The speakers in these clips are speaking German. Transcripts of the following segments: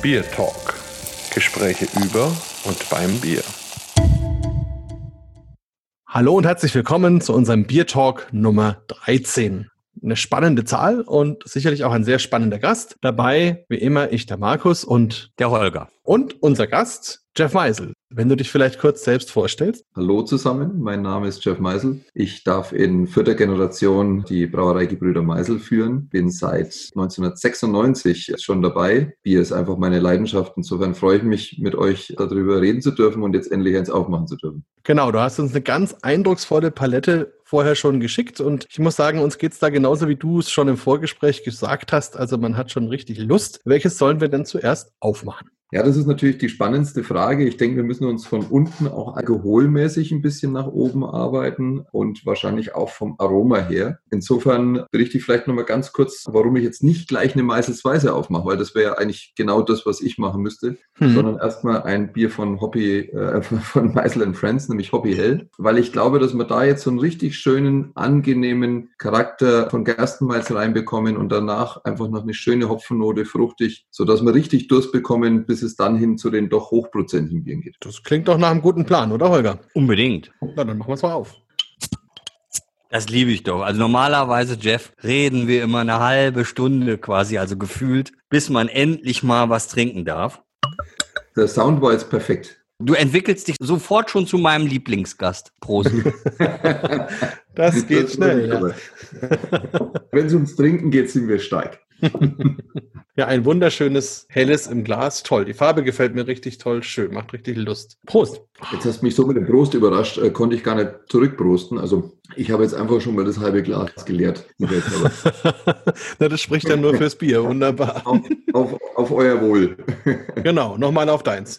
Bier Talk. Gespräche über und beim Bier. Hallo und herzlich willkommen zu unserem Bier Talk Nummer 13. Eine spannende Zahl und sicherlich auch ein sehr spannender Gast. Dabei, wie immer, ich, der Markus und der Holger. Und unser Gast, Jeff Meisel. Wenn du dich vielleicht kurz selbst vorstellst. Hallo zusammen, mein Name ist Jeff Meisel. Ich darf in vierter Generation die Brauerei Gebrüder Meisel führen. Bin seit 1996 schon dabei. Bier ist einfach meine Leidenschaft. Insofern freue ich mich, mit euch darüber reden zu dürfen und jetzt endlich eins aufmachen zu dürfen. Genau, du hast uns eine ganz eindrucksvolle Palette vorher schon geschickt und ich muss sagen, uns geht es da genauso, wie du es schon im Vorgespräch gesagt hast. Also man hat schon richtig Lust. Welches sollen wir denn zuerst aufmachen? Ja, das ist natürlich die spannendste Frage. Ich denke, wir müssen uns von unten auch alkoholmäßig ein bisschen nach oben arbeiten und wahrscheinlich auch vom Aroma her. Insofern berichte ich vielleicht nochmal ganz kurz, warum ich jetzt nicht gleich eine Meißelsweise aufmache, weil das wäre ja eigentlich genau das, was ich machen müsste, hm. sondern erstmal ein Bier von Hoppy, äh, von Meisel Friends, nämlich Hoppy Hell, weil ich glaube, dass wir da jetzt so einen richtig schönen, angenehmen Charakter von Gerstenmalz reinbekommen und danach einfach noch eine schöne Hopfennote, fruchtig, sodass wir richtig Durst bekommen, bis bis es dann hin zu den doch hochprozentigen Bieren geht. Das klingt doch nach einem guten Plan, oder Holger? Unbedingt. Na, dann machen wir es mal auf. Das liebe ich doch. Also normalerweise, Jeff, reden wir immer eine halbe Stunde quasi, also gefühlt, bis man endlich mal was trinken darf. Der Sound war jetzt perfekt. Du entwickelst dich sofort schon zu meinem Lieblingsgast. Prost. das geht das schnell. Ja. Wenn es ums Trinken geht, sind wir stark. Ja, ein wunderschönes helles im Glas. Toll. Die Farbe gefällt mir richtig toll. Schön. Macht richtig Lust. Prost. Jetzt hast du mich so mit dem Prost überrascht, äh, konnte ich gar nicht zurückprosten. Also ich habe jetzt einfach schon mal das halbe Glas geleert. Na, das spricht dann nur fürs Bier. Wunderbar. Auf, auf, auf euer Wohl. genau. Nochmal auf deins.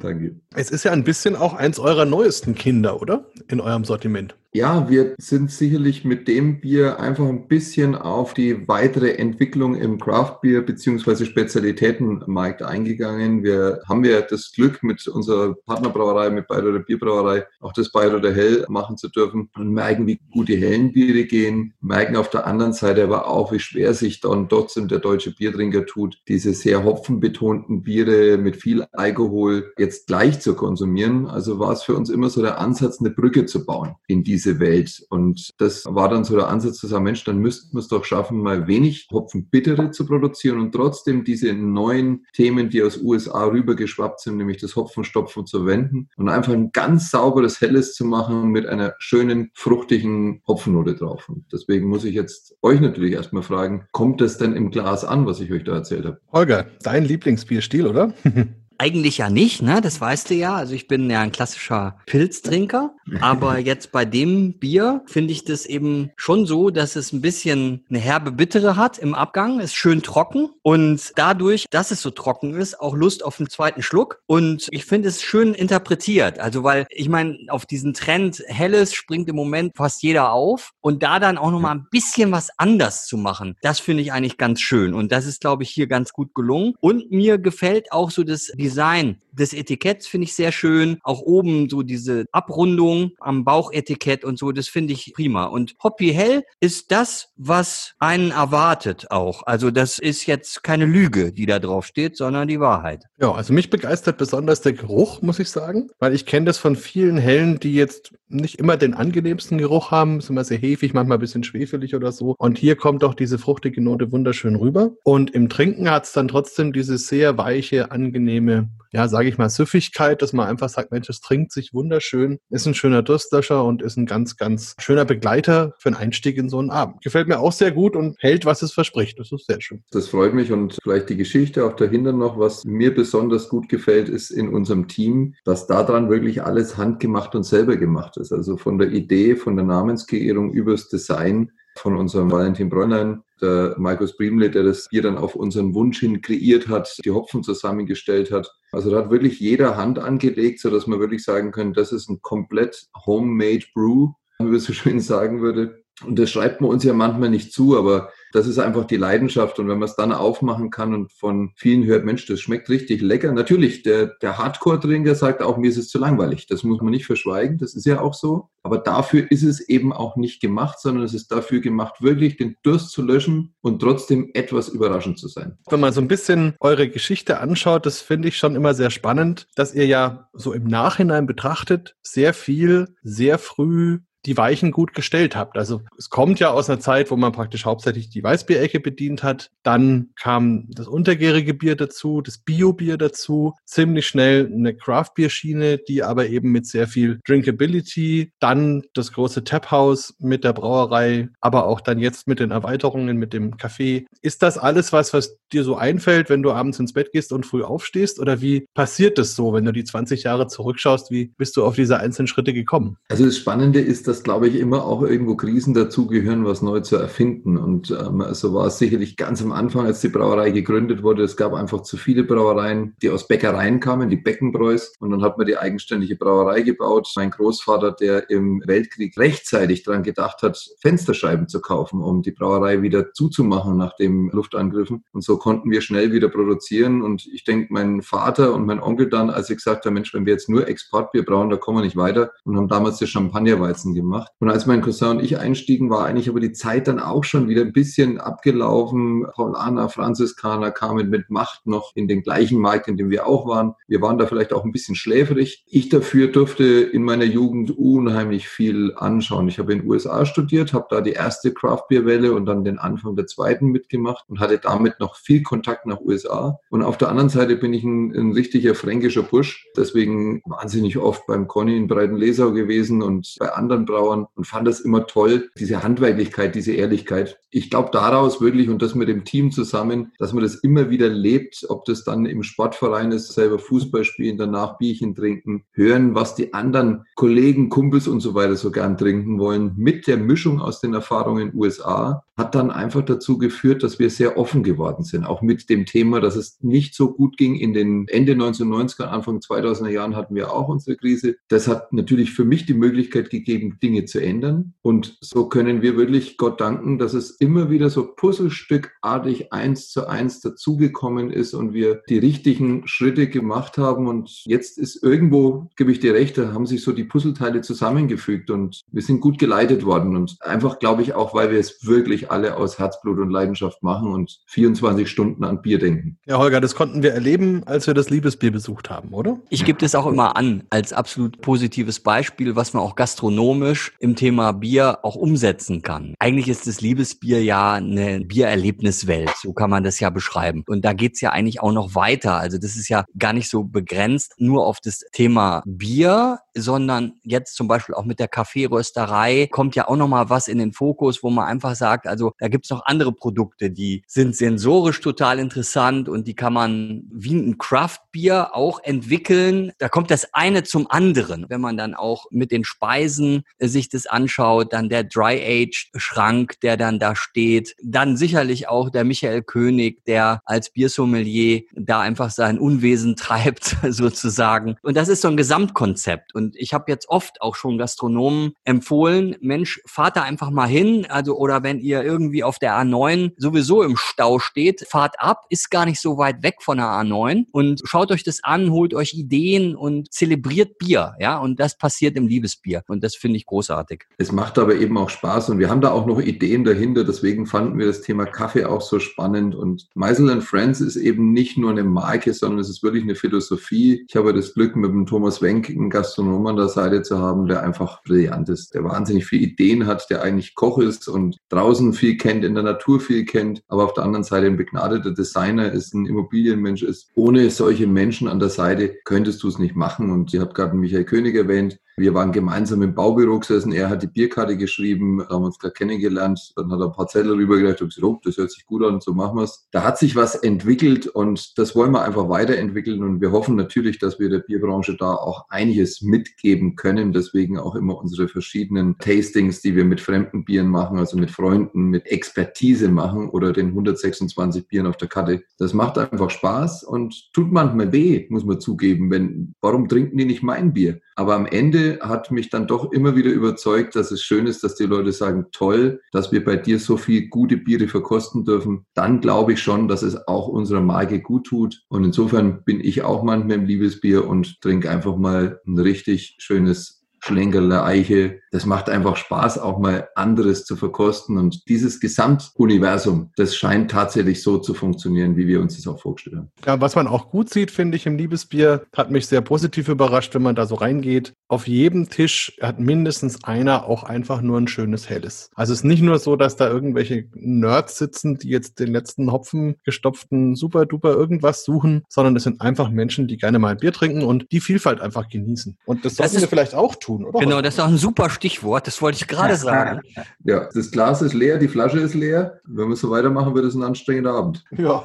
Danke. Es ist ja ein bisschen auch eins eurer neuesten Kinder, oder? In eurem Sortiment. Ja, wir sind sicherlich mit dem Bier einfach ein bisschen auf die weitere Entwicklung im Craft-Bier beziehungsweise Spezialitätenmarkt eingegangen. Wir haben ja das Glück, mit unserer Partnerbrauerei, mit Bayreuther Bierbrauerei, auch das Bayreuther Hell machen zu dürfen und merken, wie gut die hellen Biere gehen, merken auf der anderen Seite aber auch, wie schwer sich dann trotzdem der deutsche Biertrinker tut, diese sehr hopfenbetonten Biere mit viel Alkohol jetzt gleich zu konsumieren. Also war es für uns immer so der Ansatz, eine Brücke zu bauen in diese diese Welt. Und das war dann so der Ansatz zu sagen, Mensch, dann müssten wir es doch schaffen, mal wenig Hopfenbittere zu produzieren und trotzdem diese neuen Themen, die aus USA rübergeschwappt sind, nämlich das Hopfenstopfen zu wenden und einfach ein ganz sauberes Helles zu machen mit einer schönen, fruchtigen Hopfennote drauf. Und deswegen muss ich jetzt euch natürlich erstmal fragen, kommt das denn im Glas an, was ich euch da erzählt habe? Holger, dein Lieblingsbierstil, oder? Eigentlich ja nicht, ne? Das weißt du ja. Also ich bin ja ein klassischer Pilztrinker. Aber jetzt bei dem Bier finde ich das eben schon so, dass es ein bisschen eine herbe Bittere hat im Abgang. Ist schön trocken. Und dadurch, dass es so trocken ist, auch Lust auf einen zweiten Schluck. Und ich finde es schön interpretiert. Also weil, ich meine, auf diesen Trend Helles springt im Moment fast jeder auf. Und da dann auch nochmal ein bisschen was anders zu machen, das finde ich eigentlich ganz schön. Und das ist, glaube ich, hier ganz gut gelungen. Und mir gefällt auch so das, Design des Etiketts finde ich sehr schön. Auch oben so diese Abrundung am Bauchetikett und so, das finde ich prima. Und Hoppy Hell ist das, was einen erwartet auch. Also das ist jetzt keine Lüge, die da drauf steht, sondern die Wahrheit. Ja, also mich begeistert besonders der Geruch, muss ich sagen, weil ich kenne das von vielen Hellen, die jetzt nicht immer den angenehmsten Geruch haben, sind immer sehr hefig, manchmal ein bisschen schwefelig oder so. Und hier kommt auch diese fruchtige Note wunderschön rüber. Und im Trinken hat es dann trotzdem diese sehr weiche, angenehme ja, sage ich mal, Süffigkeit, dass man einfach sagt, Mensch, es trinkt sich wunderschön, ist ein schöner Durstlöscher und ist ein ganz, ganz schöner Begleiter für einen Einstieg in so einen Abend. Gefällt mir auch sehr gut und hält, was es verspricht. Das ist sehr schön. Das freut mich und vielleicht die Geschichte auch dahinter noch, was mir besonders gut gefällt, ist in unserem Team, dass daran wirklich alles handgemacht und selber gemacht ist. Also von der Idee, von der Namenskreierung übers Design von unserem Valentin Bräunlein, der Markus Briemle, der das Bier dann auf unseren Wunsch hin kreiert hat, die Hopfen zusammengestellt hat. Also da hat wirklich jeder Hand angelegt, sodass man wirklich sagen kann, das ist ein komplett homemade Brew, wie man so schön sagen würde. Und das schreibt man uns ja manchmal nicht zu, aber Das ist einfach die Leidenschaft. Und wenn man es dann aufmachen kann und von vielen hört, Mensch, das schmeckt richtig lecker. Natürlich, der, der Hardcore-Trinker sagt auch, mir ist es zu langweilig. Das muss man nicht verschweigen. Das ist ja auch so. Aber dafür ist es eben auch nicht gemacht, sondern es ist dafür gemacht, wirklich den Durst zu löschen und trotzdem etwas überraschend zu sein. Wenn man so ein bisschen eure Geschichte anschaut, das finde ich schon immer sehr spannend, dass ihr ja so im Nachhinein betrachtet sehr viel, sehr früh die Weichen gut gestellt habt. Also es kommt ja aus einer Zeit, wo man praktisch hauptsächlich die Weißbierecke bedient hat. Dann kam das untergärige Bier dazu, das Bio-Bier dazu, ziemlich schnell eine Craft-Bier-Schiene, die aber eben mit sehr viel Drinkability, dann das große Tap-House mit der Brauerei, aber auch dann jetzt mit den Erweiterungen, mit dem Café. Ist das alles was, was dir so einfällt, wenn du abends ins Bett gehst und früh aufstehst? Oder wie passiert das so, wenn du die 20 Jahre zurückschaust? Wie bist du auf diese einzelnen Schritte gekommen? Also das Spannende ist, dass, glaube ich, immer auch irgendwo Krisen dazugehören, was neu zu erfinden. Und ähm, so war es sicherlich ganz am Anfang, als die Brauerei gegründet wurde. Es gab einfach zu viele Brauereien, die aus Bäckereien kamen, die Beckenbräus. Und dann hat man die eigenständige Brauerei gebaut. Mein Großvater, der im Weltkrieg rechtzeitig daran gedacht hat, Fensterscheiben zu kaufen, um die Brauerei wieder zuzumachen nach den Luftangriffen. Und so konnten wir schnell wieder produzieren. Und ich denke, mein Vater und mein Onkel dann, als ich gesagt habe, Mensch, wenn wir jetzt nur Exportbier brauen, da kommen wir nicht weiter. Und haben damals das Champagnerweizen gemacht. Und als mein Cousin und ich einstiegen, war eigentlich aber die Zeit dann auch schon wieder ein bisschen abgelaufen. Paulaner, Franziskaner kamen mit Macht noch in den gleichen Markt, in dem wir auch waren. Wir waren da vielleicht auch ein bisschen schläfrig. Ich dafür durfte in meiner Jugend unheimlich viel anschauen. Ich habe in den USA studiert, habe da die erste Craft Beer Welle und dann den Anfang der zweiten mitgemacht und hatte damit noch viel Kontakt nach USA. Und auf der anderen Seite bin ich ein, ein richtiger fränkischer Busch. Deswegen wahnsinnig oft beim Conny in Breitenlesau gewesen und bei anderen Brauern und fand das immer toll, diese Handwerklichkeit, diese Ehrlichkeit. Ich glaube daraus wirklich und das mit dem Team zusammen, dass man das immer wieder lebt, ob das dann im Sportverein ist, selber Fußball spielen, danach Bierchen trinken, hören, was die anderen Kollegen, Kumpels und so weiter so gern trinken wollen, mit der Mischung aus den Erfahrungen in den USA, hat dann einfach dazu geführt, dass wir sehr offen geworden sind, auch mit dem Thema, dass es nicht so gut ging. In den Ende 1990er, Anfang 2000er Jahren hatten wir auch unsere Krise. Das hat natürlich für mich die Möglichkeit gegeben, Dinge zu ändern. Und so können wir wirklich Gott danken, dass es immer wieder so puzzlestückartig eins zu eins dazugekommen ist und wir die richtigen Schritte gemacht haben. Und jetzt ist irgendwo, gebe ich dir recht, da haben sich so die Puzzleteile zusammengefügt und wir sind gut geleitet worden. Und einfach glaube ich auch, weil wir es wirklich alle aus Herzblut und Leidenschaft machen und 24 Stunden an Bier denken. Ja, Holger, das konnten wir erleben, als wir das Liebesbier besucht haben, oder? Ich gebe das auch immer an als absolut positives Beispiel, was man auch gastronomisch im Thema Bier auch umsetzen kann. Eigentlich ist das Liebesbier ja eine Biererlebniswelt, so kann man das ja beschreiben. Und da geht's ja eigentlich auch noch weiter. Also das ist ja gar nicht so begrenzt nur auf das Thema Bier, sondern jetzt zum Beispiel auch mit der Kaffeerösterei kommt ja auch noch mal was in den Fokus, wo man einfach sagt, also da gibt's noch andere Produkte, die sind sensorisch total interessant und die kann man wie ein Craft-Bier auch entwickeln. Da kommt das eine zum anderen. Wenn man dann auch mit den Speisen sich das anschaut, dann der Dry-Age-Schrank, der dann da steht, dann sicherlich auch der Michael König, der als Biersommelier da einfach sein Unwesen treibt, sozusagen. Und das ist so ein Gesamtkonzept. Und ich habe jetzt oft auch schon Gastronomen empfohlen, Mensch, fahrt da einfach mal hin. Also, oder wenn ihr irgendwie auf der A9 sowieso im Stau steht, fahrt ab, ist gar nicht so weit weg von der A9 und schaut euch das an, holt euch Ideen und zelebriert Bier. Ja, und das passiert im Liebesbier. Und das finde ich großartig. Es macht aber eben auch Spaß und wir haben da auch noch Ideen dahinter. Deswegen fanden wir das Thema Kaffee auch so spannend. Und Meisel Friends ist eben nicht nur eine Marke, sondern es ist wirklich eine Philosophie. Ich habe das Glück, mit dem Thomas Wenk einen Gastronom an der Seite zu haben, der einfach brillant ist, der wahnsinnig viele Ideen hat, der eigentlich Koch ist und draußen viel kennt, in der Natur viel kennt, aber auf der anderen Seite ein begnadeter Designer ist, ein Immobilienmensch ist. Ohne solche Menschen an der Seite könntest du es nicht machen. Und ihr habt gerade Michael König erwähnt, wir waren gemeinsam im Baubüro gesessen. Er hat die Bierkarte geschrieben, haben uns gerade kennengelernt. Dann hat er ein paar Zettel rübergelegt und gesagt, oh, das hört sich gut an, so machen wir es. Da hat sich was entwickelt und das wollen wir einfach weiterentwickeln. Und wir hoffen natürlich, dass wir der Bierbranche da auch einiges mitgeben können. Deswegen auch immer unsere verschiedenen Tastings, die wir mit fremden Bieren machen, also mit Freunden, mit Expertise machen oder den 126 Bieren auf der Karte. Das macht einfach Spaß und tut manchmal weh, muss man zugeben. Wenn, warum trinken die nicht mein Bier? Aber am Ende hat mich dann doch immer wieder wieder überzeugt, dass es schön ist, dass die Leute sagen, toll, dass wir bei dir so viel gute Biere verkosten dürfen. Dann glaube ich schon, dass es auch unserer Marke gut tut. Und insofern bin ich auch manchmal im Liebesbier und trinke einfach mal ein richtig schönes Schlenkerle Eiche. Das macht einfach Spaß, auch mal anderes zu verkosten. Und dieses Gesamtuniversum, das scheint tatsächlich so zu funktionieren, wie wir uns das auch vorgestellt haben. Ja, was man auch gut sieht, finde ich, im Liebesbier, hat mich sehr positiv überrascht, wenn man da so reingeht. Auf jedem Tisch hat mindestens einer auch einfach nur ein schönes Helles. Also es ist nicht nur so, dass da irgendwelche Nerds sitzen, die jetzt den letzten Hopfen gestopften super duper irgendwas suchen, sondern es sind einfach Menschen, die gerne mal ein Bier trinken und die Vielfalt einfach genießen. Und das sollten Das ist- wir vielleicht auch tun, oder? Genau, das ist auch ein super Stichwort. Das wollte ich gerade sagen. Ja, das Glas ist leer, die Flasche ist leer. Wenn wir so weitermachen, wird es ein anstrengender Abend. Ja,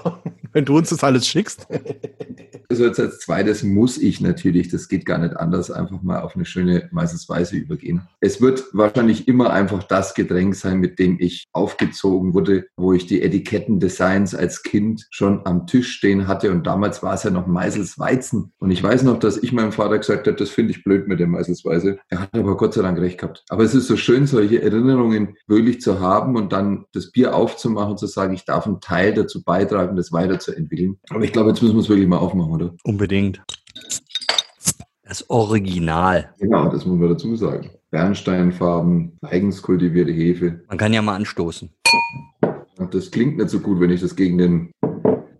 wenn du uns das alles schickst. Also jetzt als zweites muss ich natürlich, das geht gar nicht anders, einfach mal auf eine schöne meistens Weiße übergehen. Es wird wahrscheinlich immer einfach das Getränk sein, mit dem ich aufgezogen wurde, wo ich die Etikettendesigns als Kind schon am Tisch stehen hatte und damals war es ja noch Meißels Weizen. Und ich weiß noch, dass ich meinem Vater gesagt habe, das finde ich blöd mit dem Meißels Weiße. Er hat aber Gott sei Dank recht gehabt. Aber es ist so schön, solche Erinnerungen wirklich zu haben und dann das Bier aufzumachen und zu sagen, ich darf einen Teil dazu beitragen, das weiterzuentwickeln. Aber ich glaube, jetzt müssen wir es wirklich mal aufmachen, oder? Unbedingt. Das Original. Genau, das muss man dazu sagen. Bernsteinfarben, eigens kultivierte Hefe. Man kann ja mal anstoßen. Das klingt nicht so gut, wenn ich das gegen den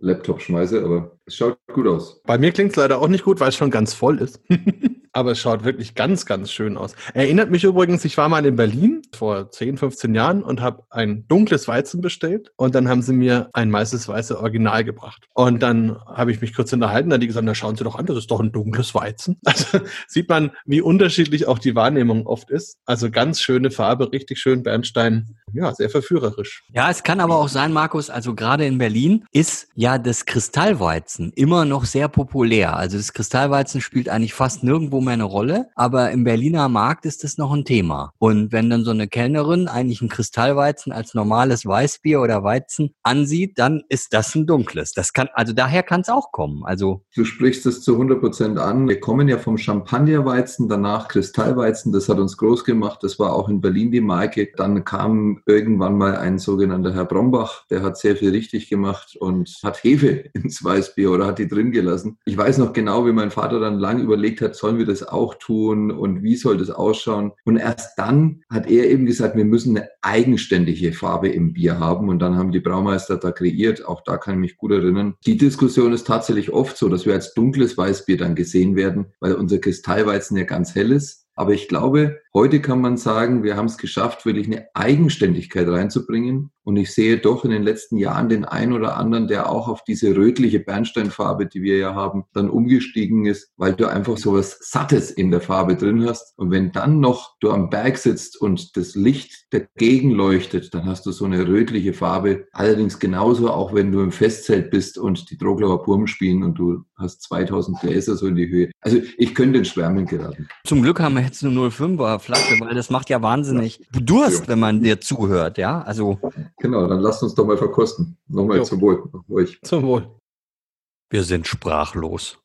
Laptop schmeiße, aber es schaut gut aus. Bei mir klingt es leider auch nicht gut, weil es schon ganz voll ist. Aber es schaut wirklich ganz, ganz schön aus. Erinnert mich übrigens, ich war mal in Berlin vor 10, 15 Jahren und habe ein dunkles Weizen bestellt und dann haben sie mir ein weißes Weiße Original gebracht. Und dann habe ich mich kurz unterhalten, da hat die gesagt, na schauen Sie doch an, das ist doch ein dunkles Weizen. Also sieht man, wie unterschiedlich auch die Wahrnehmung oft ist. Also ganz schöne Farbe, richtig schön Bernstein. Ja, sehr verführerisch. Ja, es kann aber auch sein, Markus, also gerade in Berlin ist ja das Kristallweizen immer noch sehr populär. Also das Kristallweizen spielt eigentlich fast nirgendwo mehr eine Rolle, aber im Berliner Markt ist das noch ein Thema. Und wenn dann so eine Kellnerin eigentlich ein Kristallweizen als normales Weißbier oder Weizen ansieht, dann ist das ein dunkles. Das kann, also daher kann es auch kommen. Also Du sprichst es zu 100 Prozent an. Wir kommen ja vom Champagnerweizen, danach Kristallweizen. Das hat uns groß gemacht. Das war auch in Berlin die Marke. Dann kam irgendwann mal ein sogenannter Herr Brombach. Der hat sehr viel richtig gemacht und hat Hefe ins Weißbier oder hat die drin gelassen. Ich weiß noch genau, wie mein Vater dann lang überlegt hat, sollen wir das auch tun und wie soll das ausschauen? Und erst dann hat er eben gesagt, wir müssen eine eigenständige Farbe im Bier haben. Und dann haben die Braumeister da kreiert. Auch da kann ich mich gut erinnern. Die Diskussion ist tatsächlich oft so, dass wir als dunkles Weißbier dann gesehen werden, weil unser Kristallweizen ja ganz hell ist. Aber ich glaube, heute kann man sagen, wir haben es geschafft, wirklich eine Eigenständigkeit reinzubringen. Und ich sehe doch in den letzten Jahren den einen oder anderen, der auch auf diese rötliche Bernsteinfarbe, die wir ja haben, dann umgestiegen ist, weil du einfach so was Sattes in der Farbe drin hast. Und wenn dann noch du am Berg sitzt und das Licht dagegen leuchtet, dann hast du so eine rötliche Farbe. Allerdings genauso auch, wenn du im Festzelt bist und die Droglauer Burm spielen und du hast 2000 Gläser so in die Höhe. Also ich könnte in Schwärmen geraten. zum Glück haben wir jetzt eine 05er Flasche, weil das macht ja wahnsinnig Durst, wenn man dir zuhört, ja. Also Genau, dann lasst uns doch mal verkosten. Nochmal Jo. zum Wohl. Euch. Zum Wohl. wir sind sprachlos.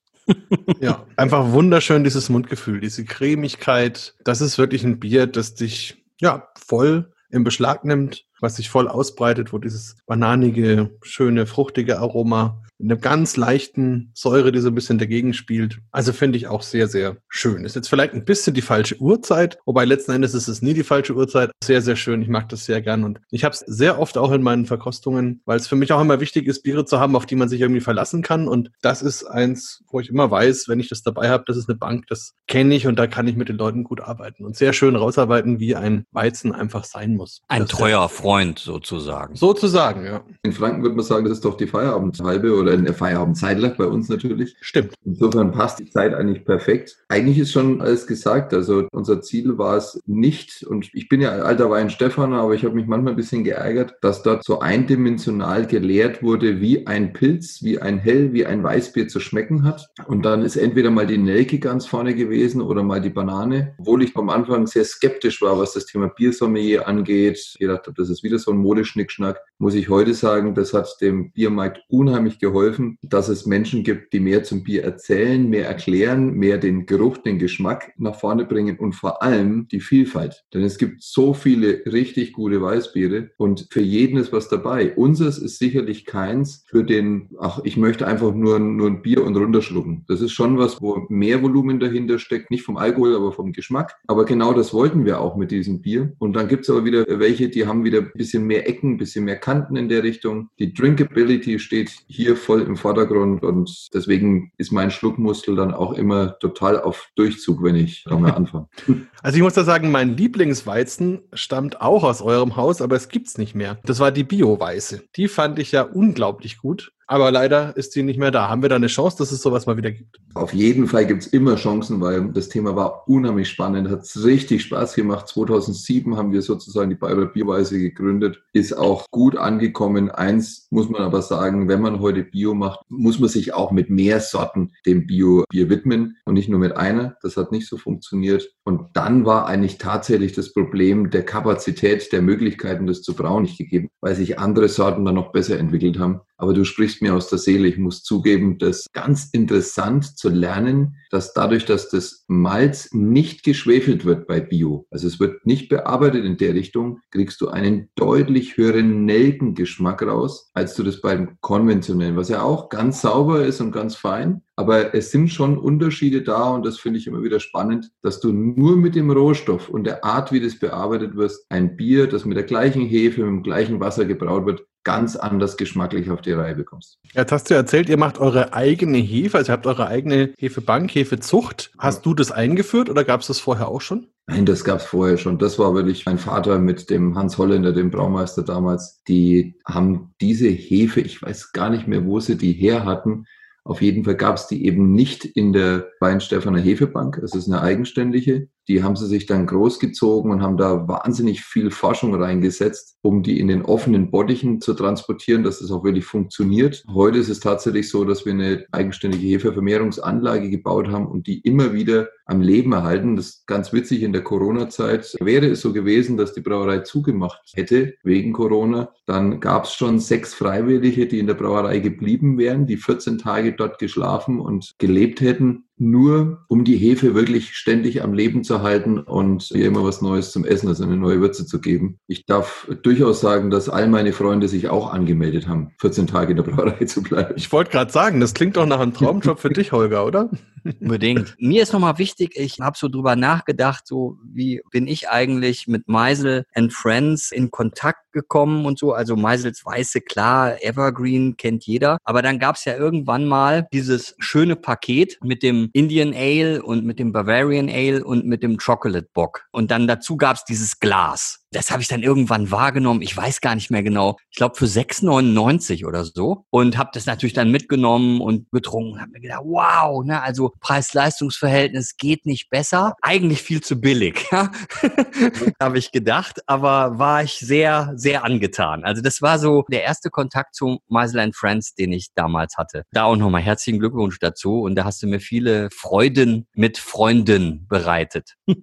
Ja, einfach wunderschön dieses Mundgefühl, diese Cremigkeit. Das ist wirklich ein Bier, das dich ja voll im Beschlag nimmt, was sich voll ausbreitet, wo dieses bananige, schöne, fruchtige Aroma mit einer ganz leichten Säure, die so ein bisschen dagegen spielt. Also finde ich auch sehr, sehr schön. Ist jetzt vielleicht ein bisschen die falsche Uhrzeit, wobei letzten Endes ist es nie die falsche Uhrzeit. Sehr, sehr schön. Ich mag das sehr gern und ich habe es sehr oft auch in meinen Verkostungen, weil es für mich auch immer wichtig ist, Biere zu haben, auf die man sich irgendwie verlassen kann. Und das ist eins, wo ich immer weiß, wenn ich das dabei habe, das ist eine Bank, das kenne ich und da kann ich mit den Leuten gut arbeiten und sehr schön rausarbeiten, wie ein Weizen einfach sein muss. Ein Das- treuer Freund sozusagen. Sozusagen, ja. In Franken würde man sagen, das ist doch die Feierabendhalbe oder eine Feierabendzeitle bei uns natürlich. Stimmt. Insofern passt die Zeit eigentlich perfekt. Eigentlich ist schon alles gesagt. Also unser Ziel war es nicht, und ich bin ja alter Wein Stefan, aber ich habe mich manchmal ein bisschen geärgert, dass dort so eindimensional gelehrt wurde, wie ein Pilz, wie ein Hell, wie ein Weißbier zu schmecken hat. Und dann ist entweder mal die Nelke ganz vorne gewesen oder mal die Banane, obwohl ich am Anfang sehr skeptisch war, was das Thema Biersommelier angeht. Ich gedacht habe, das ist wieder so ein Modeschnickschnack. muss ich heute sagen, das hat dem Biermarkt unheimlich geholfen, dass es Menschen gibt, die mehr zum Bier erzählen, mehr erklären, mehr den Geruch, den Geschmack nach vorne bringen und vor allem die Vielfalt. Denn es gibt so viele richtig gute Weißbiere und für jeden ist was dabei. Unseres ist sicherlich keins für den, ach, ich möchte einfach nur, nur ein Bier und runterschlucken. Das ist schon was, wo mehr Volumen dahinter steckt, nicht vom Alkohol, aber vom Geschmack. Aber genau das wollten wir auch mit diesem Bier. Und dann gibt es aber wieder welche, die haben wieder ein bisschen mehr Ecken, ein bisschen mehr Kanten in der Richtung. Die Drinkability steht hier voll im Vordergrund und deswegen ist mein Schluckmuskel dann auch immer total auf Durchzug, wenn ich da mal anfange. Also ich muss da sagen, mein Lieblingsweizen stammt auch aus eurem Haus, aber es gibt's nicht mehr. Das war die Bio-Weiße. Die fand ich ja unglaublich gut. Aber leider ist sie nicht mehr da. Haben wir da eine Chance, dass es sowas mal wieder gibt? Auf jeden Fall gibt es immer Chancen, weil das Thema war unheimlich spannend, hat richtig Spaß gemacht. 2007 haben wir sozusagen die Bayer Bierweise gegründet, ist auch gut angekommen. Eins muss man aber sagen, wenn man heute Bio macht, muss man sich auch mit mehr Sorten dem Bio-Bier widmen und nicht nur mit einer. Das hat nicht so funktioniert. Und dann war eigentlich tatsächlich das Problem der Kapazität, der Möglichkeiten, das zu brauen, nicht gegeben, weil sich andere Sorten dann noch besser entwickelt haben. Aber du sprichst mir aus der Seele. Ich muss zugeben, das ganz interessant zu lernen, dass dadurch, dass das Malz nicht geschwefelt wird bei Bio, also es wird nicht bearbeitet in der Richtung, kriegst du einen deutlich höheren Nelkengeschmack raus, als du das beim konventionellen, was ja auch ganz sauber ist und ganz fein. Aber es sind schon Unterschiede da und das finde ich immer wieder spannend, dass du nur mit dem Rohstoff und der Art, wie das bearbeitet wird, ein Bier, das mit der gleichen Hefe, mit dem gleichen Wasser gebraut wird, ganz anders geschmacklich auf die Reihe bekommst. Jetzt hast du erzählt, ihr macht eure eigene Hefe, also ihr habt eure eigene Hefebank, Hefezucht. Hast du das eingeführt oder gab es das vorher auch schon? Nein, das gab es vorher schon. Das war wirklich mein Vater mit dem Hans Holländer, dem Braumeister damals. Die haben diese Hefe, ich weiß gar nicht mehr, wo sie die her hatten, auf jeden Fall gab es die eben nicht in der Weinstefaner Hefebank. Es ist eine eigenständige. Die haben sie sich dann großgezogen und haben da wahnsinnig viel Forschung reingesetzt, um die in den offenen Bottichen zu transportieren, dass das auch wirklich funktioniert. Heute ist es tatsächlich so, dass wir eine eigenständige Hefevermehrungsanlage gebaut haben und die immer wieder am Leben erhalten. Das ist ganz witzig in der Corona-Zeit. Wäre es so gewesen, dass die Brauerei zugemacht hätte wegen Corona, dann gab es schon sechs Freiwillige, die in der Brauerei geblieben wären, die 14 Tage dort geschlafen und gelebt hätten nur um die Hefe wirklich ständig am Leben zu halten und ihr immer was Neues zum Essen, also eine neue Würze zu geben. Ich darf durchaus sagen, dass all meine Freunde sich auch angemeldet haben, 14 Tage in der Brauerei zu bleiben. Ich wollte gerade sagen, das klingt doch nach einem Traumjob für dich, Holger, oder? Unbedingt. Mir ist nochmal wichtig, ich habe so drüber nachgedacht, so wie bin ich eigentlich mit Meisel and Friends in Kontakt gekommen und so. Also Meisels Weiße, klar, Evergreen kennt jeder. Aber dann gab es ja irgendwann mal dieses schöne Paket mit dem Indian Ale und mit dem Bavarian Ale und mit dem Chocolate Bock. Und dann dazu gab es dieses Glas das habe ich dann irgendwann wahrgenommen. Ich weiß gar nicht mehr genau. Ich glaube für 6,99 oder so. Und habe das natürlich dann mitgenommen und getrunken. Habe mir gedacht, wow, ne, also Preis-Leistungs-Verhältnis geht nicht besser. Eigentlich viel zu billig, ja? habe ich gedacht. Aber war ich sehr, sehr angetan. Also das war so der erste Kontakt zu Meisel Friends, den ich damals hatte. Da auch nochmal herzlichen Glückwunsch dazu. Und da hast du mir viele Freuden mit Freunden bereitet.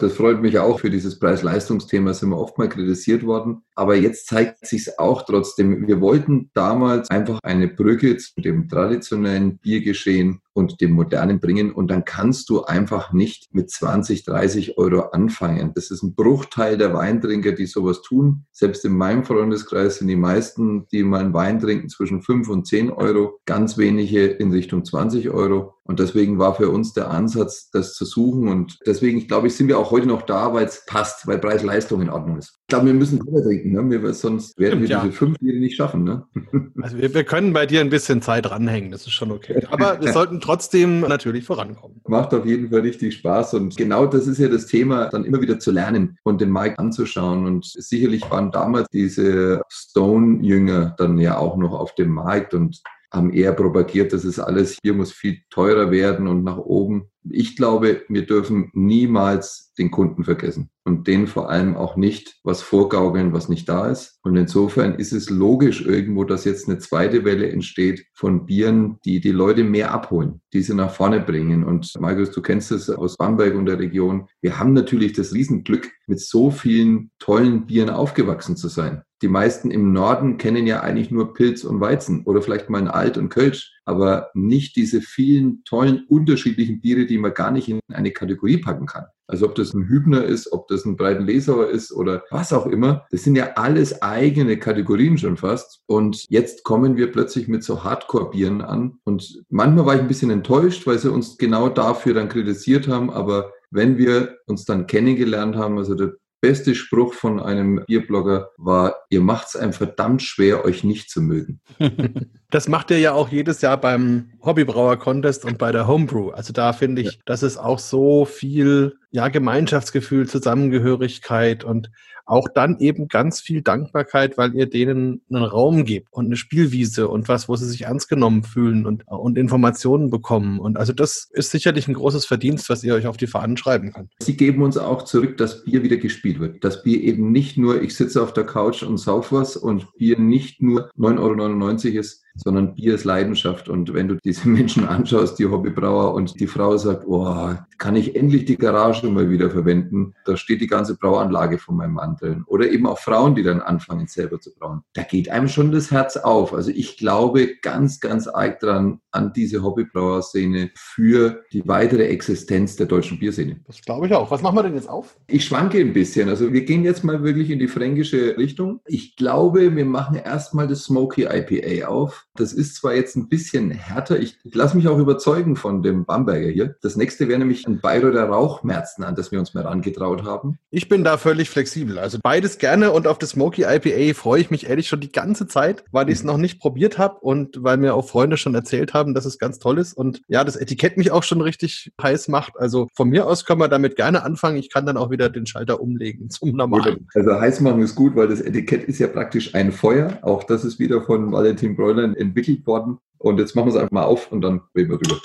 das freut mich auch für dieses Preis-Leistungsthema Thema sind wir oft mal kritisiert worden. Aber jetzt zeigt sich es auch trotzdem. Wir wollten damals einfach eine Brücke zu dem traditionellen Biergeschehen und dem Modernen bringen. Und dann kannst du einfach nicht mit 20, 30 Euro anfangen. Das ist ein Bruchteil der Weintrinker, die sowas tun. Selbst in meinem Freundeskreis sind die meisten, die mal einen Wein trinken, zwischen 5 und 10 Euro. Ganz wenige in Richtung 20 Euro. Und deswegen war für uns der Ansatz, das zu suchen. Und deswegen, glaube ich, sind wir auch heute noch da, weil es passt, weil Preis-Leistung in Ordnung ist. Ich glaube, wir müssen drüber trinken, ne? wir, sonst werden Stimmt, wir diese fünf Biere nicht schaffen. Ne? Also wir, wir können bei dir ein bisschen Zeit ranhängen, das ist schon okay. Aber wir sollten trotzdem natürlich vorankommen. Macht auf jeden Fall richtig Spaß und genau das ist ja das Thema, dann immer wieder zu lernen und den Mike anzuschauen. Und sicherlich waren damals diese Stone-Jünger dann ja auch noch auf dem Markt und haben eher propagiert, dass es alles hier muss viel teurer werden und nach oben. Ich glaube, wir dürfen niemals den Kunden vergessen und denen vor allem auch nicht was vorgaukeln, was nicht da ist. Und insofern ist es logisch irgendwo, dass jetzt eine zweite Welle entsteht von Bieren, die die Leute mehr abholen, die sie nach vorne bringen. Und Markus, du kennst es aus Bamberg und der Region. Wir haben natürlich das Riesenglück, mit so vielen tollen Bieren aufgewachsen zu sein die meisten im Norden kennen ja eigentlich nur Pilz und Weizen oder vielleicht mal ein Alt und Kölsch, aber nicht diese vielen tollen unterschiedlichen Biere, die man gar nicht in eine Kategorie packen kann. Also ob das ein Hübner ist, ob das ein breiten Lesauer ist oder was auch immer. Das sind ja alles eigene Kategorien schon fast. Und jetzt kommen wir plötzlich mit so Hardcore-Bieren an. Und manchmal war ich ein bisschen enttäuscht, weil sie uns genau dafür dann kritisiert haben. Aber wenn wir uns dann kennengelernt haben, also der beste Spruch von einem Bierblogger war, ihr macht es einem verdammt schwer, euch nicht zu mögen. Das macht ihr ja auch jedes Jahr beim Hobbybrauer-Contest und bei der Homebrew. Also da finde ich, ja. dass es auch so viel ja, Gemeinschaftsgefühl, Zusammengehörigkeit und auch dann eben ganz viel Dankbarkeit, weil ihr denen einen Raum gebt und eine Spielwiese und was, wo sie sich ernst genommen fühlen und, und Informationen bekommen. Und also das ist sicherlich ein großes Verdienst, was ihr euch auf die Fahnen schreiben könnt. Sie geben uns auch zurück, dass Bier wieder gespielt wird. Dass Bier eben nicht nur, ich sitze auf der Couch und sauf was und Bier nicht nur 9,99 Euro ist, sondern Bier ist Leidenschaft. Und wenn du diese Menschen anschaust, die Hobbybrauer, und die Frau sagt, oh, kann ich endlich die Garage mal wieder verwenden? Da steht die ganze Brauanlage von meinem Mann drin. Oder eben auch Frauen, die dann anfangen, selber zu brauen. Da geht einem schon das Herz auf. Also ich glaube ganz, ganz arg dran an diese Hobbybrauerszene für die weitere Existenz der deutschen Bierszene. Das glaube ich auch. Was machen wir denn jetzt auf? Ich schwanke ein bisschen. Also wir gehen jetzt mal wirklich in die fränkische Richtung. Ich glaube, wir machen erstmal das Smoky IPA auf. Das ist zwar jetzt ein bisschen härter, ich, ich lasse mich auch überzeugen von dem Bamberger hier. Das nächste wäre nämlich ein Bayreuther Rauchmerzen, an das wir uns mal rangetraut haben. Ich bin da völlig flexibel. Also beides gerne und auf das Smoky IPA freue ich mich ehrlich schon die ganze Zeit, weil ich es noch nicht probiert habe und weil mir auch Freunde schon erzählt haben, dass es ganz toll ist und ja, das Etikett mich auch schon richtig heiß macht. Also von mir aus können wir damit gerne anfangen. Ich kann dann auch wieder den Schalter umlegen zum normalen. Also heiß machen ist gut, weil das Etikett ist ja praktisch ein Feuer. Auch das ist wieder von Valentin Bräulein entwickelt worden. Und jetzt machen wir es einfach mal auf und dann reden wir drüber.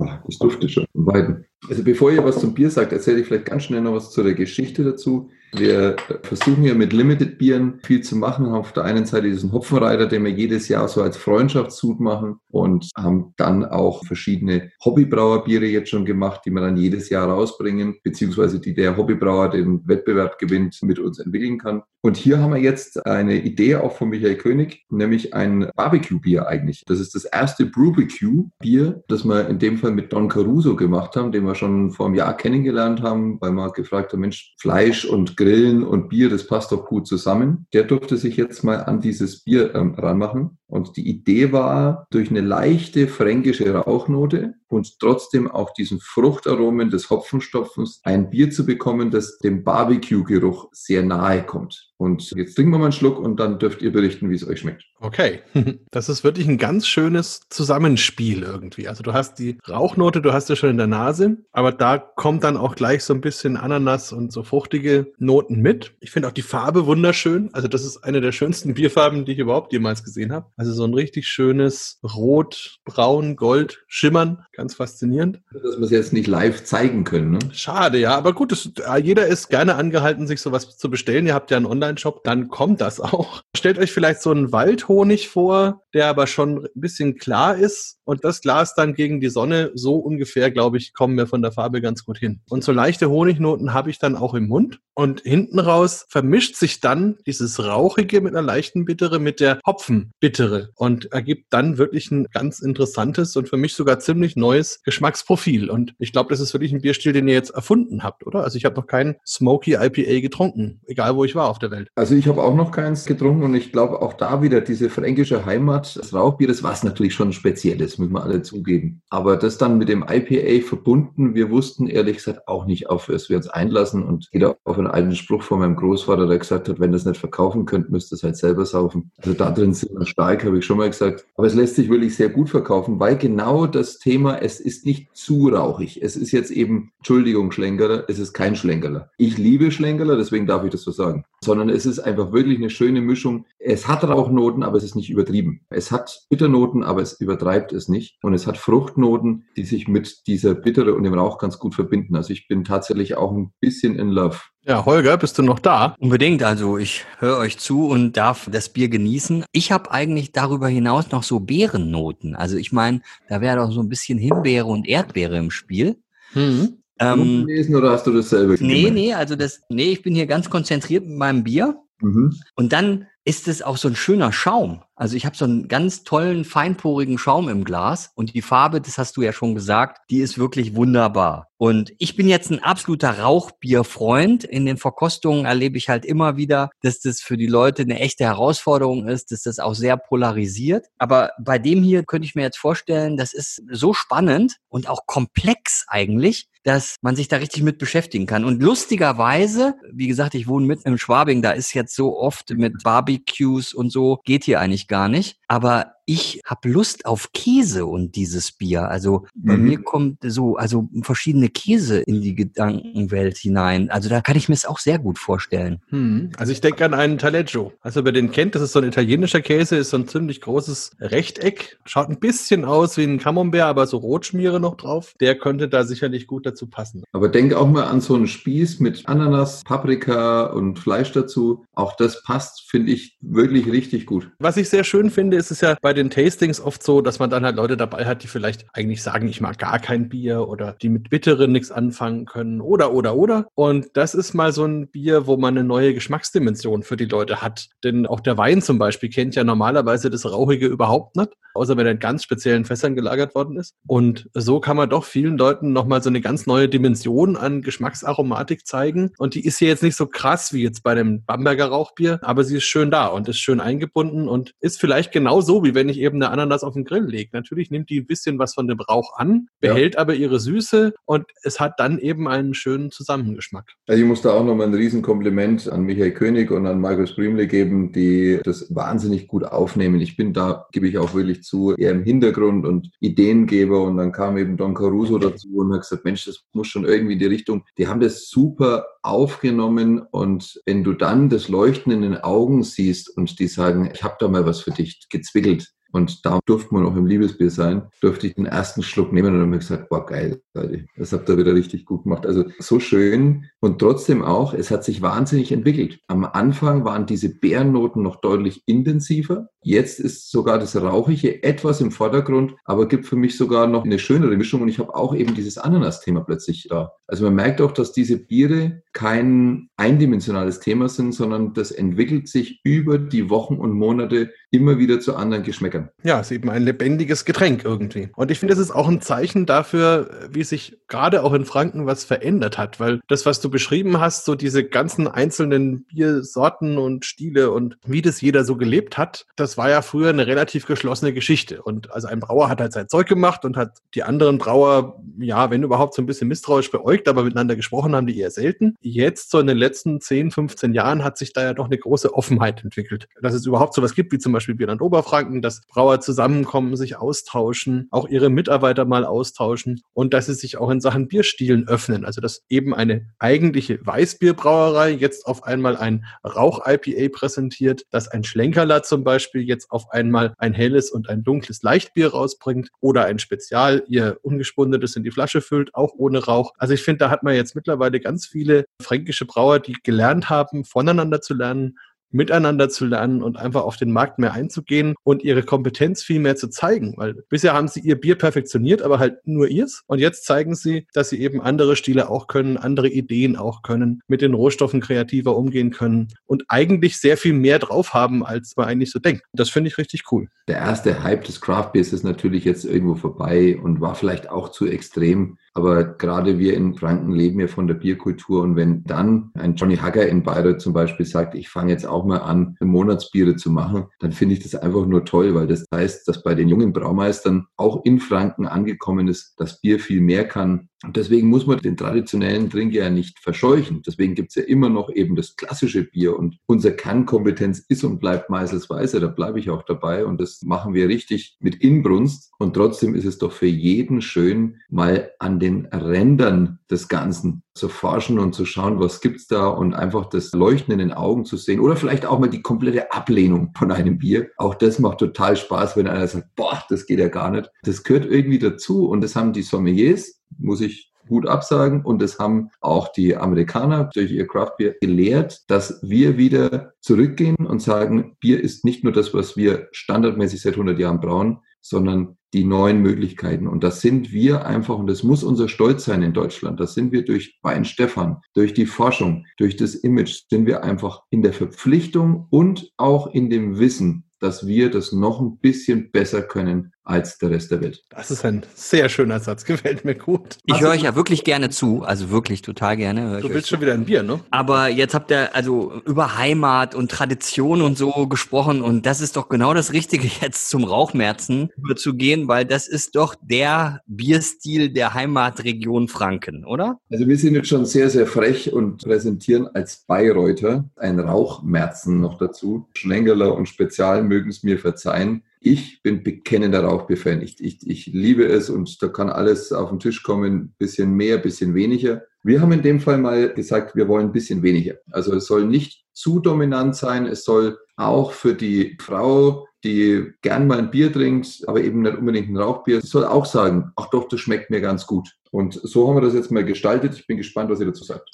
Ach, das duftet schon von beiden. Also bevor ihr was zum Bier sagt, erzähle ich vielleicht ganz schnell noch was zu der Geschichte dazu. Wir versuchen ja mit Limited Bieren viel zu machen. Auf der einen Seite diesen Hopfenreiter, den wir jedes Jahr so als Freundschaftssud machen und haben dann auch verschiedene Hobbybrauerbiere jetzt schon gemacht, die wir dann jedes Jahr rausbringen, beziehungsweise die der Hobbybrauer den Wettbewerb gewinnt, mit uns entwickeln kann. Und hier haben wir jetzt eine Idee auch von Michael König, nämlich ein Barbecue-Bier eigentlich. Das ist das erste Brewbecue-Bier, das wir in dem Fall mit Don Caruso gemacht haben, den wir schon vor einem Jahr kennengelernt haben, weil wir gefragt haben, Mensch, Fleisch und Grillen und Bier, das passt doch gut zusammen. Der durfte sich jetzt mal an dieses Bier ähm, ranmachen. Und die Idee war, durch eine leichte fränkische Rauchnote und trotzdem auch diesen Fruchtaromen des Hopfenstopfens ein Bier zu bekommen, das dem Barbecue-Geruch sehr nahe kommt. Und jetzt trinken wir mal einen Schluck und dann dürft ihr berichten, wie es euch schmeckt. Okay, das ist wirklich ein ganz schönes Zusammenspiel irgendwie. Also du hast die Rauchnote, du hast ja schon in der Nase, aber da kommt dann auch gleich so ein bisschen Ananas und so fruchtige Noten mit. Ich finde auch die Farbe wunderschön. Also das ist eine der schönsten Bierfarben, die ich überhaupt jemals gesehen habe. Also so ein richtig schönes Rot, Braun, Gold, Schimmern. Ganz faszinierend. Dass wir es jetzt nicht live zeigen können, ne? Schade, ja. Aber gut, das, jeder ist gerne angehalten, sich sowas zu bestellen. Ihr habt ja einen Online-Shop, dann kommt das auch. Stellt euch vielleicht so einen Waldhonig vor, der aber schon ein bisschen klar ist. Und das Glas dann gegen die Sonne, so ungefähr, glaube ich, kommen wir von der Farbe ganz gut hin. Und so leichte Honignoten habe ich dann auch im Mund. Und hinten raus vermischt sich dann dieses Rauchige mit einer leichten Bittere mit der Hopfenbittere und ergibt dann wirklich ein ganz interessantes und für mich sogar ziemlich neues Geschmacksprofil. Und ich glaube, das ist wirklich ein Bierstil, den ihr jetzt erfunden habt, oder? Also ich habe noch keinen Smoky IPA getrunken, egal wo ich war auf der Welt. Also ich habe auch noch keins getrunken und ich glaube auch da wieder diese fränkische Heimat, das Rauchbier, das war es natürlich schon speziell, das müssen wir alle zugeben. Aber das dann mit dem IPA verbunden, wir wussten ehrlich gesagt auch nicht, auf was wir uns einlassen und jeder auf einen alten Spruch von meinem Großvater, der gesagt hat, wenn es nicht verkaufen könnt, müsst ihr es halt selber saufen. Also da drin sind wir stark, habe ich schon mal gesagt. Aber es lässt sich wirklich sehr gut verkaufen, weil genau das Thema, es ist nicht zu rauchig. Es ist jetzt eben, Entschuldigung, Schlenkerler, es ist kein Schlenkerler. Ich liebe Schlenkerler, deswegen darf ich das so sagen. Sondern es ist einfach wirklich eine schöne Mischung. Es hat Rauchnoten, aber es ist nicht übertrieben. Es hat Bitternoten, aber es übertreibt es nicht. Und es hat Fruchtnoten, die sich mit dieser Bittere und dem Rauch ganz gut verbinden. Also ich bin tatsächlich auch ein bisschen in Love. Ja, Holger, bist du noch da? Unbedingt. Also ich höre euch zu und darf das Bier genießen. Ich habe eigentlich darüber hinaus noch so Beerennoten. Also ich meine, da wäre doch so ein bisschen Himbeere und Erdbeere im Spiel. Mhm. Ähm, gelesen oder hast du das selber nee, nee, also das, nee, ich bin hier ganz konzentriert mit meinem Bier. Mhm. Und dann ist es auch so ein schöner Schaum. Also ich habe so einen ganz tollen, feinporigen Schaum im Glas und die Farbe, das hast du ja schon gesagt, die ist wirklich wunderbar. Und ich bin jetzt ein absoluter Rauchbierfreund. In den Verkostungen erlebe ich halt immer wieder, dass das für die Leute eine echte Herausforderung ist, dass das auch sehr polarisiert. Aber bei dem hier könnte ich mir jetzt vorstellen, das ist so spannend und auch komplex eigentlich, dass man sich da richtig mit beschäftigen kann. Und lustigerweise, wie gesagt, ich wohne mitten im Schwabing, da ist jetzt so oft mit Barbecues und so, geht hier eigentlich gar nicht. Aber ich habe Lust auf Käse und dieses Bier. Also bei Mhm. mir kommt so, also verschiedene Käse in die Gedankenwelt hinein. Also da kann ich mir es auch sehr gut vorstellen. Hm. Also ich denke an einen Taleggio. Also wer den kennt, das ist so ein italienischer Käse, ist so ein ziemlich großes Rechteck. Schaut ein bisschen aus wie ein Camembert, aber so Rotschmiere noch drauf. Der könnte da sicherlich gut dazu passen. Aber denk auch mal an so einen Spieß mit Ananas, Paprika und Fleisch dazu. Auch das passt, finde ich, wirklich richtig gut. Was ich sehr schön finde, ist es ja bei den Tastings oft so, dass man dann halt Leute dabei hat, die vielleicht eigentlich sagen, ich mag gar kein Bier oder die mit Bitteren nichts anfangen können oder, oder, oder. Und das ist mal so ein Bier, wo man eine neue Geschmacksdimension für die Leute hat. Denn auch der Wein zum Beispiel kennt ja normalerweise das Rauchige überhaupt nicht, außer wenn er in ganz speziellen Fässern gelagert worden ist. Und so kann man doch vielen Leuten nochmal so eine ganz neue Dimension an Geschmacksaromatik zeigen. Und die ist hier jetzt nicht so krass wie jetzt bei dem Bamberger Rauchbier, aber sie ist schön da und ist schön eingebunden und ist vielleicht genau so, wie wenn ich eben eine Ananas auf den Grill lege. Natürlich nimmt die ein bisschen was von dem Rauch an, Ja. behält aber ihre Süße und es hat dann eben einen schönen Zusammengeschmack. Also ich muss da auch nochmal ein Riesenkompliment an Michael König und an Markus Briemle geben, die das wahnsinnig gut aufnehmen. Ich bin da, gebe ich auch wirklich zu, eher im Hintergrund und Ideengeber und dann kam eben Don Caruso dazu und hat gesagt, Mensch, das muss schon irgendwie in die Richtung. Die haben das super aufgenommen und wenn du dann das Leuchten in den Augen siehst und die sagen, ich habe da mal was für dich gezwickelt, und da durfte man auch im Liebesbier sein, durfte ich den ersten Schluck nehmen und dann habe ich gesagt, boah, geil, Leute, das habt ihr wieder richtig gut gemacht. Also so schön und trotzdem auch, es hat sich wahnsinnig entwickelt. Am Anfang waren diese Beerennoten noch deutlich intensiver. Jetzt ist sogar das Rauchige etwas im Vordergrund, aber gibt für mich sogar noch eine schönere Mischung und ich habe auch eben dieses Ananas-Thema plötzlich da. Also man merkt auch, dass diese Biere kein eindimensionales Thema sind, sondern das entwickelt sich über die Wochen und Monate immer wieder zu anderen Geschmäckern. Ja, es ist eben ein lebendiges Getränk irgendwie. Und ich finde, es ist auch ein Zeichen dafür, wie sich gerade auch in Franken was verändert hat, weil das, was du beschrieben hast, so diese ganzen einzelnen Biersorten und Stile und wie das jeder so gelebt hat, das war ja früher eine relativ geschlossene Geschichte. Und also ein Brauer hat halt sein Zeug gemacht und hat die anderen Brauer, ja, wenn überhaupt so ein bisschen misstrauisch beäugt, aber miteinander gesprochen haben die eher selten. Jetzt, so in den letzten 10, 15 Jahren, hat sich da ja doch eine große Offenheit entwickelt. Dass es überhaupt sowas gibt, wie zum Beispiel Bierland Oberfranken, dass Brauer zusammenkommen, sich austauschen, auch ihre Mitarbeiter mal austauschen und dass sie sich auch in Sachen Bierstilen öffnen. Also dass eben eine eigentliche Weißbierbrauerei jetzt auf einmal ein Rauch-IPA präsentiert, dass ein Schlenkerler zum Beispiel jetzt auf einmal ein helles und ein dunkles Leichtbier rausbringt oder ein Spezial ihr ungespundetes in die Flasche füllt, auch ohne Rauch. Also ich finde, da hat man jetzt mittlerweile ganz viele fränkische Brauer, die gelernt haben, voneinander zu lernen, miteinander zu lernen und einfach auf den Markt mehr einzugehen und ihre Kompetenz viel mehr zu zeigen. Weil bisher haben sie ihr Bier perfektioniert, aber halt nur ihrs. Und jetzt zeigen sie, dass sie eben andere Stile auch können, andere Ideen auch können, mit den Rohstoffen kreativer umgehen können und eigentlich sehr viel mehr drauf haben, als man eigentlich so denkt. Das finde ich richtig cool. Der erste Hype des Craft Beers ist natürlich jetzt irgendwo vorbei und war vielleicht auch zu extrem. Aber gerade wir in Franken leben ja von der Bierkultur. Und wenn dann ein Johnny Hugger in Bayreuth zum Beispiel sagt, ich fange jetzt auch mal an, Monatsbiere zu machen, dann finde ich das einfach nur toll, weil das heißt, dass bei den jungen Braumeistern auch in Franken angekommen ist, dass Bier viel mehr kann. Und deswegen muss man den traditionellen Drink ja nicht verscheuchen. Deswegen gibt es ja immer noch eben das klassische Bier. Und unsere Kernkompetenz ist und bleibt Meißelsweise. Da bleibe ich auch dabei. Und das machen wir richtig mit Inbrunst. Und trotzdem ist es doch für jeden schön, mal an den Rändern des Ganzen zu forschen und zu schauen, was gibt's da und einfach das Leuchten in den Augen zu sehen oder vielleicht auch mal die komplette Ablehnung von einem Bier. Auch das macht total Spaß, wenn einer sagt, boah, das geht ja gar nicht. Das gehört irgendwie dazu und das haben die Sommeliers, muss ich gut absagen und das haben auch die Amerikaner durch ihr Craft Beer gelehrt, dass wir wieder zurückgehen und sagen, Bier ist nicht nur das, was wir standardmäßig seit 100 Jahren brauen, sondern die neuen Möglichkeiten. Und das sind wir einfach, und das muss unser Stolz sein in Deutschland. Das sind wir durch Wein Stefan, durch die Forschung, durch das Image, sind wir einfach in der Verpflichtung und auch in dem Wissen, dass wir das noch ein bisschen besser können als der Rest der Welt. Das ist ein sehr schöner Satz, gefällt mir gut. Ich höre euch ja wirklich gerne zu, also wirklich total gerne. Du willst schon wieder ein Bier, ne? Aber jetzt habt ihr also über Heimat und Tradition und so gesprochen und das ist doch genau das Richtige jetzt zum Rauchmerzen überzugehen, weil das ist doch der Bierstil der Heimatregion Franken, oder? Also wir sind jetzt schon sehr, sehr frech und präsentieren als Bayreuther ein Rauchmerzen noch dazu. Schlengerler und Spezial mögen es mir verzeihen ich bin bekennender Rauchbier-Fan. Ich, ich, ich liebe es und da kann alles auf den Tisch kommen, bisschen mehr, bisschen weniger. Wir haben in dem Fall mal gesagt, wir wollen ein bisschen weniger. Also es soll nicht zu dominant sein. Es soll auch für die Frau, die gern mal ein Bier trinkt, aber eben nicht unbedingt ein Rauchbier, soll auch sagen, ach doch, das schmeckt mir ganz gut. Und so haben wir das jetzt mal gestaltet. Ich bin gespannt, was ihr dazu sagt.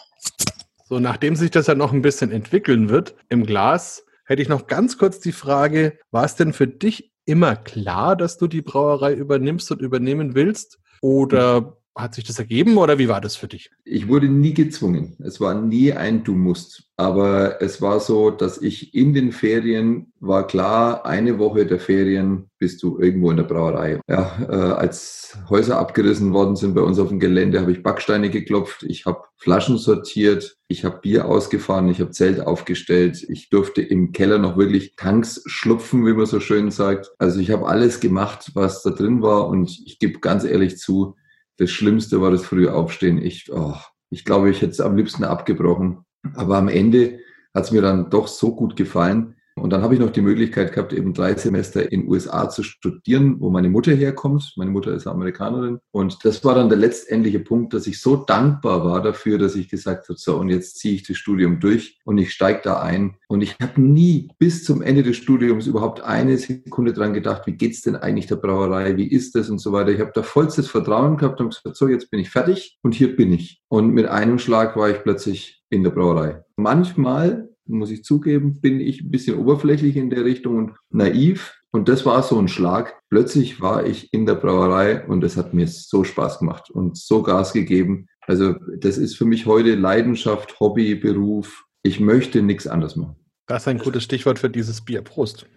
So, nachdem sich das ja noch ein bisschen entwickeln wird im Glas, hätte ich noch ganz kurz die Frage, war es denn für dich immer klar, dass du die Brauerei übernimmst und übernehmen willst? Oder hat sich das ergeben oder wie war das für dich? Ich wurde nie gezwungen. Es war nie ein Du musst. Aber es war so, dass ich in den Ferien war klar, eine Woche der Ferien bist du irgendwo in der Brauerei. Ja, äh, als Häuser abgerissen worden sind bei uns auf dem Gelände, habe ich Backsteine geklopft, ich habe Flaschen sortiert, ich habe Bier ausgefahren, ich habe Zelt aufgestellt, ich durfte im Keller noch wirklich Tanks schlupfen, wie man so schön sagt. Also ich habe alles gemacht, was da drin war und ich gebe ganz ehrlich zu, das Schlimmste war das frühe Aufstehen. Ich, oh, ich glaube, ich hätte es am liebsten abgebrochen. Aber am Ende hat es mir dann doch so gut gefallen, und dann habe ich noch die Möglichkeit gehabt, eben drei Semester in USA zu studieren, wo meine Mutter herkommt. Meine Mutter ist Amerikanerin. Und das war dann der letztendliche Punkt, dass ich so dankbar war dafür, dass ich gesagt habe, so, und jetzt ziehe ich das Studium durch und ich steige da ein. Und ich habe nie bis zum Ende des Studiums überhaupt eine Sekunde dran gedacht, wie geht's denn eigentlich der Brauerei, wie ist das und so weiter. Ich habe da vollstes Vertrauen gehabt und gesagt, so, jetzt bin ich fertig und hier bin ich. Und mit einem Schlag war ich plötzlich in der Brauerei. Manchmal muss ich zugeben, bin ich ein bisschen oberflächlich in der Richtung und naiv. Und das war so ein Schlag. Plötzlich war ich in der Brauerei und es hat mir so Spaß gemacht und so Gas gegeben. Also das ist für mich heute Leidenschaft, Hobby, Beruf. Ich möchte nichts anderes machen. Das ist ein gutes Stichwort für dieses Bier. Prost.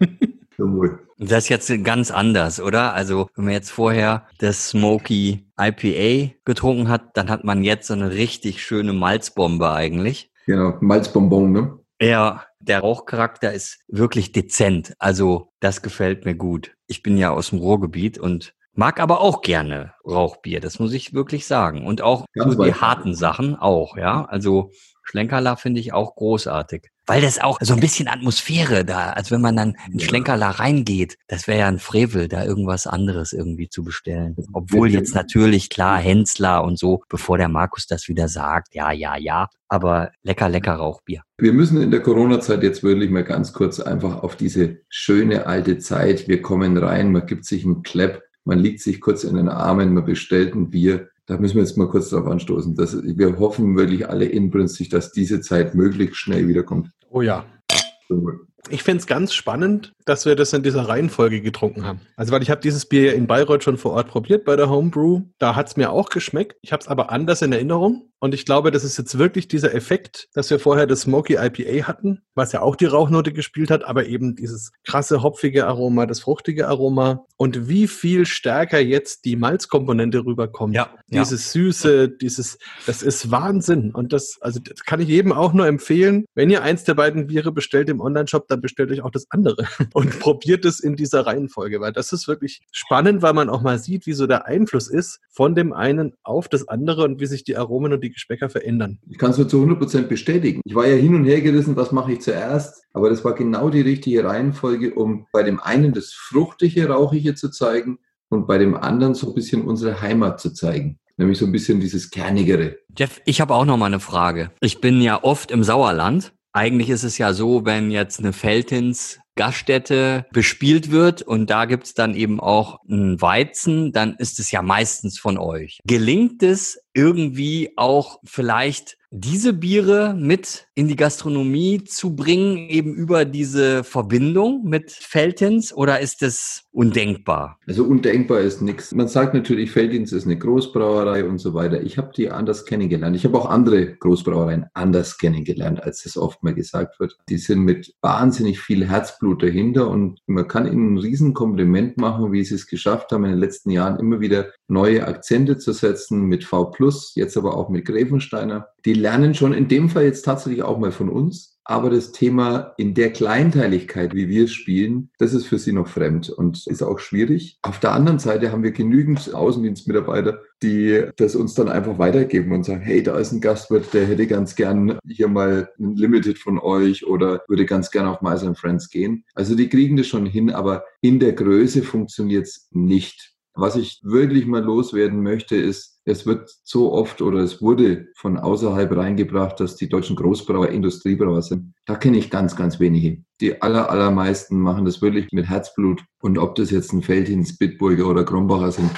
Das ist jetzt ganz anders, oder? Also, wenn man jetzt vorher das Smoky IPA getrunken hat, dann hat man jetzt so eine richtig schöne Malzbombe eigentlich. Genau, Malzbonbon, ne? Ja, der Rauchcharakter ist wirklich dezent. Also das gefällt mir gut. Ich bin ja aus dem Ruhrgebiet und mag aber auch gerne Rauchbier. Das muss ich wirklich sagen. Und auch so die harten Sachen auch, ja. Also Schlenkerler finde ich auch großartig. Weil das auch so ein bisschen Atmosphäre da, als wenn man dann in Schlenkerler reingeht. Das wäre ja ein Frevel, da irgendwas anderes irgendwie zu bestellen. Obwohl jetzt natürlich klar Hensler und so, bevor der Markus das wieder sagt, ja, ja, ja. Aber lecker, lecker Rauchbier. Wir müssen in der Corona-Zeit jetzt wirklich mal ganz kurz einfach auf diese schöne alte Zeit. Wir kommen rein, man gibt sich einen Klepp, man liegt sich kurz in den Armen, man bestellt ein Bier da müssen wir jetzt mal kurz darauf anstoßen. Dass wir hoffen wirklich alle inbrünstig, dass diese Zeit möglichst schnell wiederkommt. Oh ja. Ich finde es ganz spannend, dass wir das in dieser Reihenfolge getrunken haben. Also, weil ich habe dieses Bier in Bayreuth schon vor Ort probiert bei der Homebrew. Da hat es mir auch geschmeckt. Ich habe es aber anders in Erinnerung. Und ich glaube, das ist jetzt wirklich dieser Effekt, dass wir vorher das Smoky IPA hatten, was ja auch die Rauchnote gespielt hat, aber eben dieses krasse hopfige Aroma, das fruchtige Aroma und wie viel stärker jetzt die Malzkomponente rüberkommt. Ja, dieses ja. Süße, dieses, das ist Wahnsinn. Und das, also das kann ich jedem auch nur empfehlen. Wenn ihr eins der beiden Biere bestellt im Onlineshop, dann bestellt euch auch das andere und probiert es in dieser Reihenfolge, weil das ist wirklich spannend, weil man auch mal sieht, wie so der Einfluss ist von dem einen auf das andere und wie sich die Aromen und die Geschmäcker verändern. Ich kann es nur zu 100 Prozent bestätigen. Ich war ja hin und her gerissen, was mache ich zuerst, aber das war genau die richtige Reihenfolge, um bei dem einen das fruchtige, rauchige zu zeigen und bei dem anderen so ein bisschen unsere Heimat zu zeigen. Nämlich so ein bisschen dieses Kernigere. Jeff, ich habe auch noch mal eine Frage. Ich bin ja oft im Sauerland. Eigentlich ist es ja so, wenn jetzt eine Feltins Gaststätte bespielt wird und da gibt's dann eben auch einen Weizen, dann ist es ja meistens von euch. Gelingt es irgendwie auch vielleicht diese Biere mit in die Gastronomie zu bringen, eben über diese Verbindung mit Feltins oder ist das undenkbar? Also undenkbar ist nichts. Man sagt natürlich, Feltins ist eine Großbrauerei und so weiter. Ich habe die anders kennengelernt. Ich habe auch andere Großbrauereien anders kennengelernt, als das oft mal gesagt wird. Die sind mit wahnsinnig viel Herzblut dahinter und man kann ihnen ein Riesenkompliment machen, wie sie es geschafft haben, in den letzten Jahren immer wieder neue Akzente zu setzen mit V+, jetzt aber auch mit Gräfensteiner. Die lernen schon in dem Fall jetzt tatsächlich auch mal von uns. Aber das Thema in der Kleinteiligkeit, wie wir es spielen, das ist für sie noch fremd und ist auch schwierig. Auf der anderen Seite haben wir genügend Außendienstmitarbeiter, die das uns dann einfach weitergeben und sagen, hey, da ist ein Gastwirt, der hätte ganz gern hier mal ein Limited von euch oder würde ganz gern auf and Friends gehen. Also die kriegen das schon hin, aber in der Größe funktioniert es nicht. Was ich wirklich mal loswerden möchte, ist, es wird so oft oder es wurde von außerhalb reingebracht, dass die deutschen Großbrauer Industriebrauer sind. Da kenne ich ganz, ganz wenige. Die aller, allermeisten machen das wirklich mit Herzblut. Und ob das jetzt ein Feldhins, Bitburger oder Krombacher sind,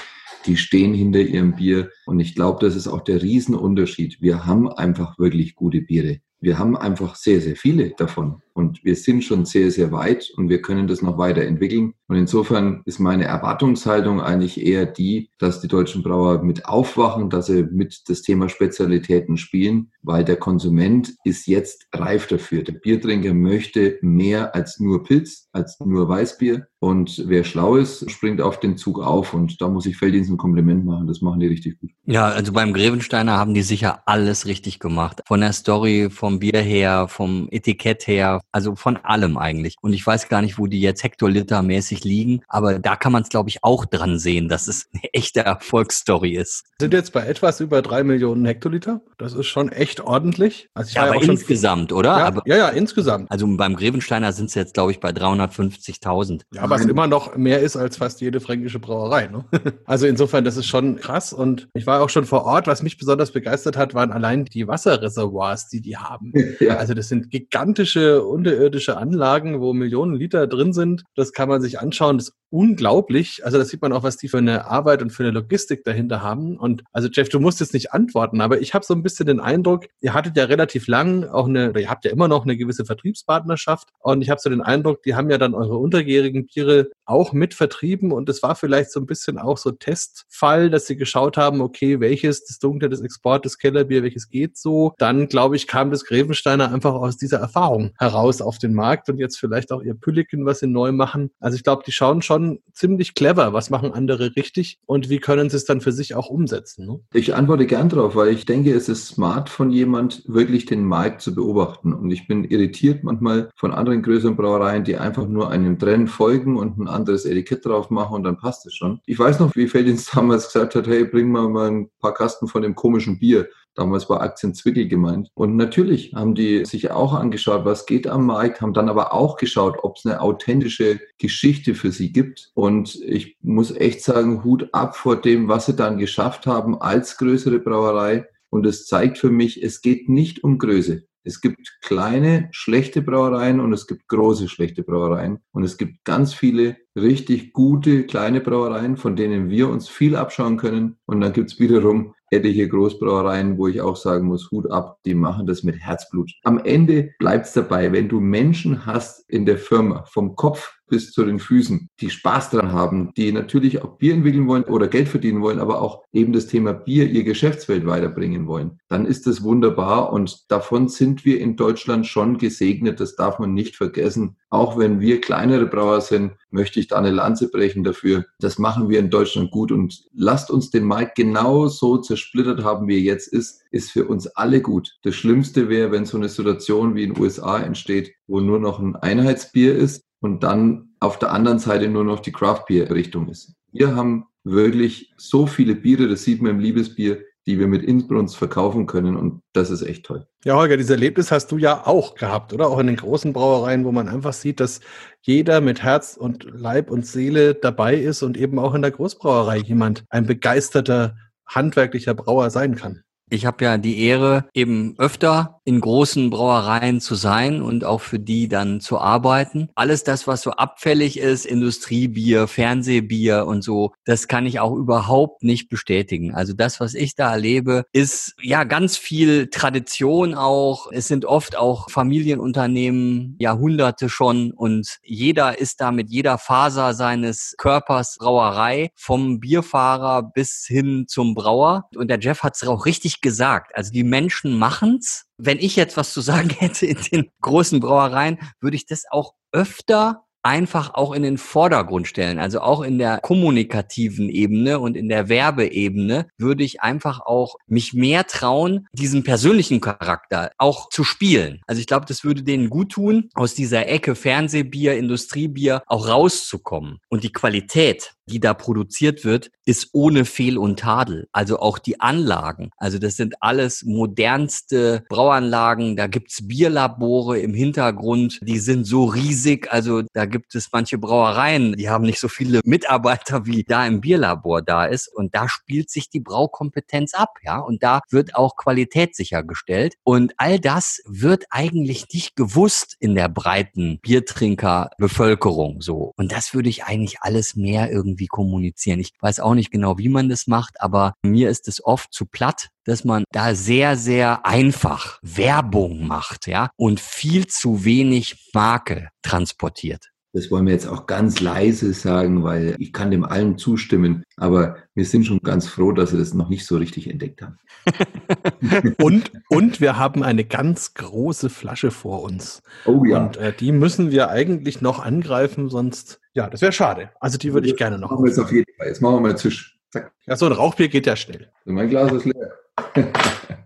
die stehen hinter ihrem Bier. Und ich glaube, das ist auch der Riesenunterschied. Wir haben einfach wirklich gute Biere. Wir haben einfach sehr, sehr viele davon. Und wir sind schon sehr, sehr weit und wir können das noch weiterentwickeln. Und insofern ist meine Erwartungshaltung eigentlich eher die, dass die deutschen Brauer mit aufwachen, dass sie mit das Thema Spezialitäten spielen, weil der Konsument ist jetzt reif dafür. Der Biertrinker möchte mehr als nur Pilz, als nur Weißbier. Und wer schlau ist, springt auf den Zug auf. Und da muss ich Felddienst ein Kompliment machen. Das machen die richtig gut. Ja, also beim Grevensteiner haben die sicher alles richtig gemacht. Von der Story, vom Bier her, vom Etikett her, also von allem eigentlich. Und ich weiß gar nicht, wo die jetzt Hektoliter mäßig liegen, aber da kann man es, glaube ich, auch dran sehen, dass es eine echte Erfolgsstory ist. Sind jetzt bei etwas über drei Millionen Hektoliter. Das ist schon echt ordentlich. Also ja, aber insgesamt, oder? Ja, aber, ja, ja, insgesamt. Also beim Grevensteiner sind es jetzt, glaube ich, bei 350.000. Ja, was immer noch mehr ist als fast jede fränkische Brauerei. Ne? Also insofern, das ist schon krass. Und ich war auch schon vor Ort. Was mich besonders begeistert hat, waren allein die Wasserreservoirs, die die haben. Ja. Also das sind gigantische unterirdische Anlagen, wo Millionen Liter drin sind. Das kann man sich anschauen. Das unglaublich. Also das sieht man auch, was die für eine Arbeit und für eine Logistik dahinter haben. Und also Jeff, du musst jetzt nicht antworten, aber ich habe so ein bisschen den Eindruck, ihr hattet ja relativ lang auch eine, oder ihr habt ja immer noch eine gewisse Vertriebspartnerschaft. Und ich habe so den Eindruck, die haben ja dann eure untergärigen Biere auch mit vertrieben. Und es war vielleicht so ein bisschen auch so Testfall, dass sie geschaut haben, okay, welches das Dunkle, das Export, das Kellerbier, welches geht so. Dann, glaube ich, kam das Grevensteiner einfach aus dieser Erfahrung heraus auf den Markt und jetzt vielleicht auch ihr Pülliken, was sie neu machen. Also ich glaube, die schauen schon ziemlich clever, was machen andere richtig und wie können sie es dann für sich auch umsetzen. Ne? Ich antworte gern drauf, weil ich denke, es ist smart von jemand, wirklich den Markt zu beobachten. Und ich bin irritiert manchmal von anderen größeren Brauereien, die einfach nur einem Trend folgen und ein anderes Etikett drauf machen und dann passt es schon. Ich weiß noch, wie Feldins damals gesagt hat, hey, bring mal, mal ein paar Kasten von dem komischen Bier. Damals war Aktien Zwickel gemeint. Und natürlich haben die sich auch angeschaut, was geht am Markt, haben dann aber auch geschaut, ob es eine authentische Geschichte für sie gibt. Und ich muss echt sagen, Hut ab vor dem, was sie dann geschafft haben als größere Brauerei. Und es zeigt für mich, es geht nicht um Größe. Es gibt kleine, schlechte Brauereien und es gibt große, schlechte Brauereien. Und es gibt ganz viele richtig gute kleine Brauereien, von denen wir uns viel abschauen können. Und dann gibt es wiederum etliche Großbrauereien, wo ich auch sagen muss, Hut ab, die machen das mit Herzblut. Am Ende bleibt es dabei, wenn du Menschen hast in der Firma, vom Kopf bis zu den Füßen, die Spaß dran haben, die natürlich auch Bier entwickeln wollen oder Geld verdienen wollen, aber auch eben das Thema Bier, ihr Geschäftsfeld weiterbringen wollen, dann ist das wunderbar und davon sind wir in Deutschland schon gesegnet, das darf man nicht vergessen. Auch wenn wir kleinere Brauer sind, möchte ich da eine Lanze brechen dafür. Das machen wir in Deutschland gut und lasst uns den Markt genau so zersplittert haben, wie er jetzt ist, ist für uns alle gut. Das Schlimmste wäre, wenn so eine Situation wie in den USA entsteht, wo nur noch ein Einheitsbier ist und dann auf der anderen Seite nur noch die Craft Beer Richtung ist. Wir haben wirklich so viele Biere, das sieht man im Liebesbier, die wir mit Inbrunst verkaufen können und das ist echt toll. Ja, Holger, dieses Erlebnis hast du ja auch gehabt, oder? Auch in den großen Brauereien, wo man einfach sieht, dass jeder mit Herz und Leib und Seele dabei ist und eben auch in der Großbrauerei jemand ein begeisterter handwerklicher Brauer sein kann. Ich habe ja die Ehre, eben öfter in großen Brauereien zu sein und auch für die dann zu arbeiten. Alles das, was so abfällig ist, Industriebier, Fernsehbier und so, das kann ich auch überhaupt nicht bestätigen. Also das, was ich da erlebe, ist ja ganz viel Tradition auch. Es sind oft auch Familienunternehmen, Jahrhunderte schon und jeder ist da mit jeder Faser seines Körpers Brauerei, vom Bierfahrer bis hin zum Brauer. Und der Jeff hat es auch richtig richtig gesagt. Also die Menschen machen's. Wenn ich jetzt was zu sagen hätte in den großen Brauereien, würde ich das auch öfter einfach auch in den Vordergrund stellen. Also auch in der kommunikativen Ebene und in der Werbeebene würde ich einfach auch mich mehr trauen, diesen persönlichen Charakter auch zu spielen. Also ich glaube, das würde denen gut tun, aus dieser Ecke Fernsehbier, Industriebier auch rauszukommen. Und die Qualität die da produziert wird, ist ohne Fehl und Tadel. Also auch die Anlagen. Also das sind alles modernste Brauanlagen. Da gibt's Bierlabore im Hintergrund. Die sind so riesig. Also da gibt es manche Brauereien, die haben nicht so viele Mitarbeiter, wie da im Bierlabor da ist. Und da spielt sich die Braukompetenz ab. Ja, und da wird auch Qualität sichergestellt. Und all das wird eigentlich nicht gewusst in der breiten Biertrinkerbevölkerung so. Und das würde ich eigentlich alles mehr irgendwie irgendwie kommunizieren. Ich weiß auch nicht genau, wie man das macht, aber mir ist es oft zu platt, dass man da sehr, sehr einfach Werbung macht, ja, und viel zu wenig Marke transportiert. Das wollen wir jetzt auch ganz leise sagen, weil ich kann dem allen zustimmen. Aber wir sind schon ganz froh, dass wir das noch nicht so richtig entdeckt haben. und, und wir haben eine ganz große Flasche vor uns. Oh ja. Und äh, die müssen wir eigentlich noch angreifen, sonst, ja, das wäre schade. Also die würde ich gerne noch. Machen wir jetzt auf jeden Fall. Jetzt machen wir mal Tisch. Zack. Ja, so ein Rauchbier geht ja schnell. Mein Glas ist leer.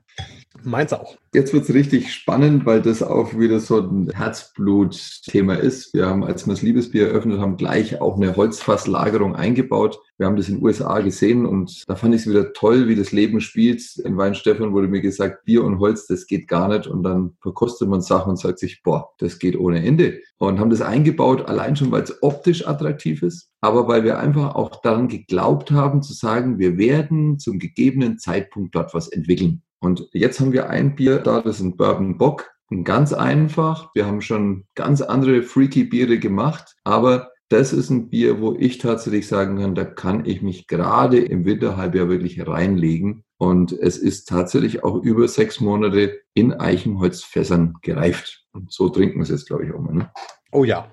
Meins auch. Jetzt wird es richtig spannend, weil das auch wieder so ein Herzblut-Thema ist. Wir haben, als wir das Liebesbier eröffnet haben, gleich auch eine Holzfasslagerung eingebaut. Wir haben das in den USA gesehen und da fand ich es wieder toll, wie das Leben spielt. In Weinstefan wurde mir gesagt, Bier und Holz, das geht gar nicht. Und dann verkostet man Sachen und sagt sich, boah, das geht ohne Ende. Und haben das eingebaut, allein schon, weil es optisch attraktiv ist, aber weil wir einfach auch daran geglaubt haben, zu sagen, wir werden zum gegebenen Zeitpunkt dort was entwickeln. Und jetzt haben wir ein Bier da, das ist ein Bourbon Bock. Ganz einfach. Wir haben schon ganz andere freaky Biere gemacht, aber das ist ein Bier, wo ich tatsächlich sagen kann, da kann ich mich gerade im Winterhalbjahr wirklich reinlegen. Und es ist tatsächlich auch über sechs Monate in Eichenholzfässern gereift. Und so trinken wir es jetzt, glaube ich, auch mal. Ne? Oh ja,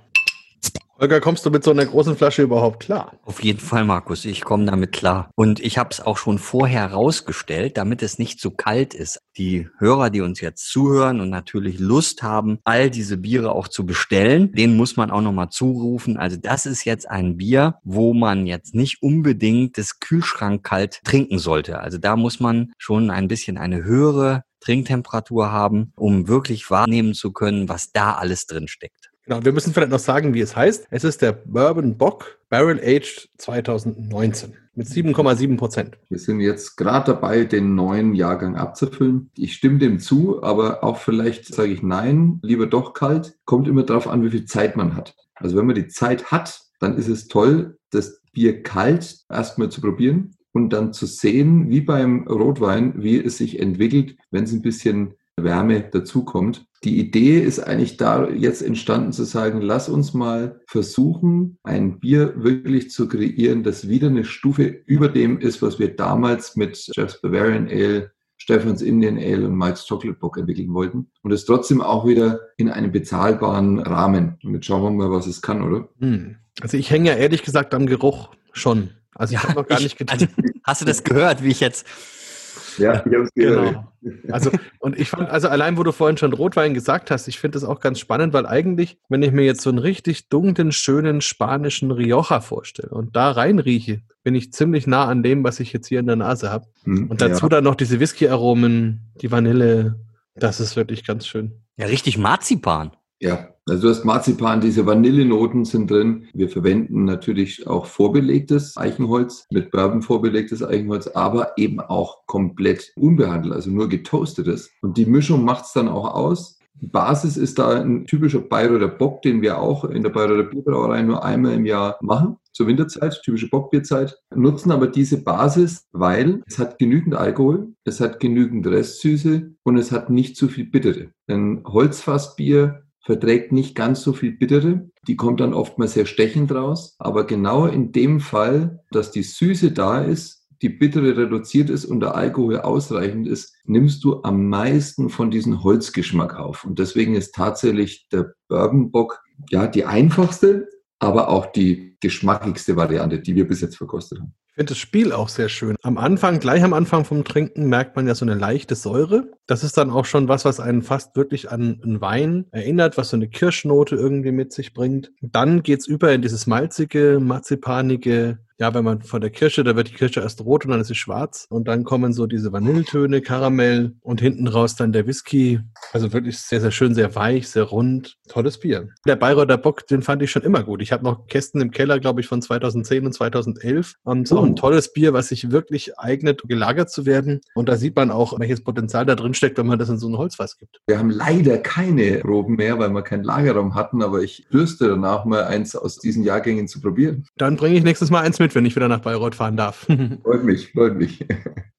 Holger, kommst du mit so einer großen Flasche überhaupt klar? Auf jeden Fall, Markus, ich komme damit klar. Und ich habe es auch schon vorher rausgestellt, damit es nicht zu kalt ist. Die Hörer, die uns jetzt zuhören und natürlich Lust haben, all diese Biere auch zu bestellen, denen muss man auch nochmal zurufen. Also das ist jetzt ein Bier, wo man jetzt nicht unbedingt das Kühlschrank kalt trinken sollte. Also da muss man schon ein bisschen eine höhere Trinktemperatur haben, um wirklich wahrnehmen zu können, was da alles drin steckt. Genau, wir müssen vielleicht noch sagen, wie es heißt. Es ist der Bourbon Bock Barrel Aged 2019 mit 7,7 Prozent. Wir sind jetzt gerade dabei, den neuen Jahrgang abzufüllen. Ich stimme dem zu, aber auch vielleicht sage ich nein, lieber doch kalt. Kommt immer darauf an, wie viel Zeit man hat. Also wenn man die Zeit hat, dann ist es toll, das Bier kalt erstmal zu probieren und dann zu sehen, wie beim Rotwein, wie es sich entwickelt, wenn es ein bisschen Wärme dazukommt. Die Idee ist eigentlich da jetzt entstanden zu sagen, lass uns mal versuchen, ein Bier wirklich zu kreieren, das wieder eine Stufe über dem ist, was wir damals mit Jeff's Bavarian Ale, Stefans Indian Ale und Mike's Chocolate Bock entwickeln wollten. Und es trotzdem auch wieder in einem bezahlbaren Rahmen. Und jetzt schauen wir mal, was es kann, oder? Hm. Also ich hänge ja ehrlich gesagt am Geruch schon. Also ich ja, habe noch gar ich, nicht getan. Also, hast du das gehört, wie ich jetzt ja, ich habe es gehört. Genau. Also, und ich fand, also allein, wo du vorhin schon Rotwein gesagt hast, ich finde das auch ganz spannend, weil eigentlich, wenn ich mir jetzt so einen richtig dunklen, schönen spanischen Rioja vorstelle und da reinrieche, bin ich ziemlich nah an dem, was ich jetzt hier in der Nase habe. Hm, und dazu ja. dann noch diese Whisky-Aromen, die Vanille, das ist wirklich ganz schön. Ja, richtig Marzipan. Ja, also du hast Marzipan, diese Vanillenoten sind drin. Wir verwenden natürlich auch vorbelegtes Eichenholz, mit Bourbon vorbelegtes Eichenholz, aber eben auch komplett unbehandelt, also nur getoastetes. Und die Mischung macht es dann auch aus. Basis ist da ein typischer Bayreuther Bock, den wir auch in der Bayreuther Bierbrauerei nur einmal im Jahr machen, zur Winterzeit, typische Bockbierzeit, nutzen aber diese Basis, weil es hat genügend Alkohol, es hat genügend Restsüße und es hat nicht zu viel Bittere. Denn Holzfassbier verträgt nicht ganz so viel Bittere. Die kommt dann oftmals sehr stechend raus. Aber genau in dem Fall, dass die Süße da ist, die Bittere reduziert ist und der Alkohol ausreichend ist, nimmst du am meisten von diesem Holzgeschmack auf. Und deswegen ist tatsächlich der Bourbonbock ja die einfachste, aber auch die geschmackigste Variante, die wir bis jetzt verkostet haben. Finde das Spiel auch sehr schön. Am Anfang, gleich am Anfang vom Trinken, merkt man ja so eine leichte Säure. Das ist dann auch schon was, was einen fast wirklich an einen Wein erinnert, was so eine Kirschnote irgendwie mit sich bringt. Dann geht's über in dieses malzige, marzipanige, ja, wenn man von der Kirsche, da wird die Kirsche erst rot und dann ist sie schwarz und dann kommen so diese Vanilletöne, Karamell und hinten raus dann der Whisky. Also wirklich sehr, sehr schön, sehr weich, sehr rund. Tolles Bier. Der Bayreuther Bock, den fand ich schon immer gut. Ich habe noch Kästen im Keller, glaube ich, von 2010 und 2011. Und ist auch ein tolles Bier, was sich wirklich eignet, gelagert zu werden. Und da sieht man auch, welches Potenzial da drin steckt, wenn man das in so ein Holzfass gibt. Wir haben leider keine Proben mehr, weil wir keinen Lagerraum hatten, aber ich dürste danach mal eins aus diesen Jahrgängen zu probieren. Dann bringe ich nächstes Mal eins mit mit, wenn ich wieder nach Bayreuth fahren darf. freut mich, freut mich.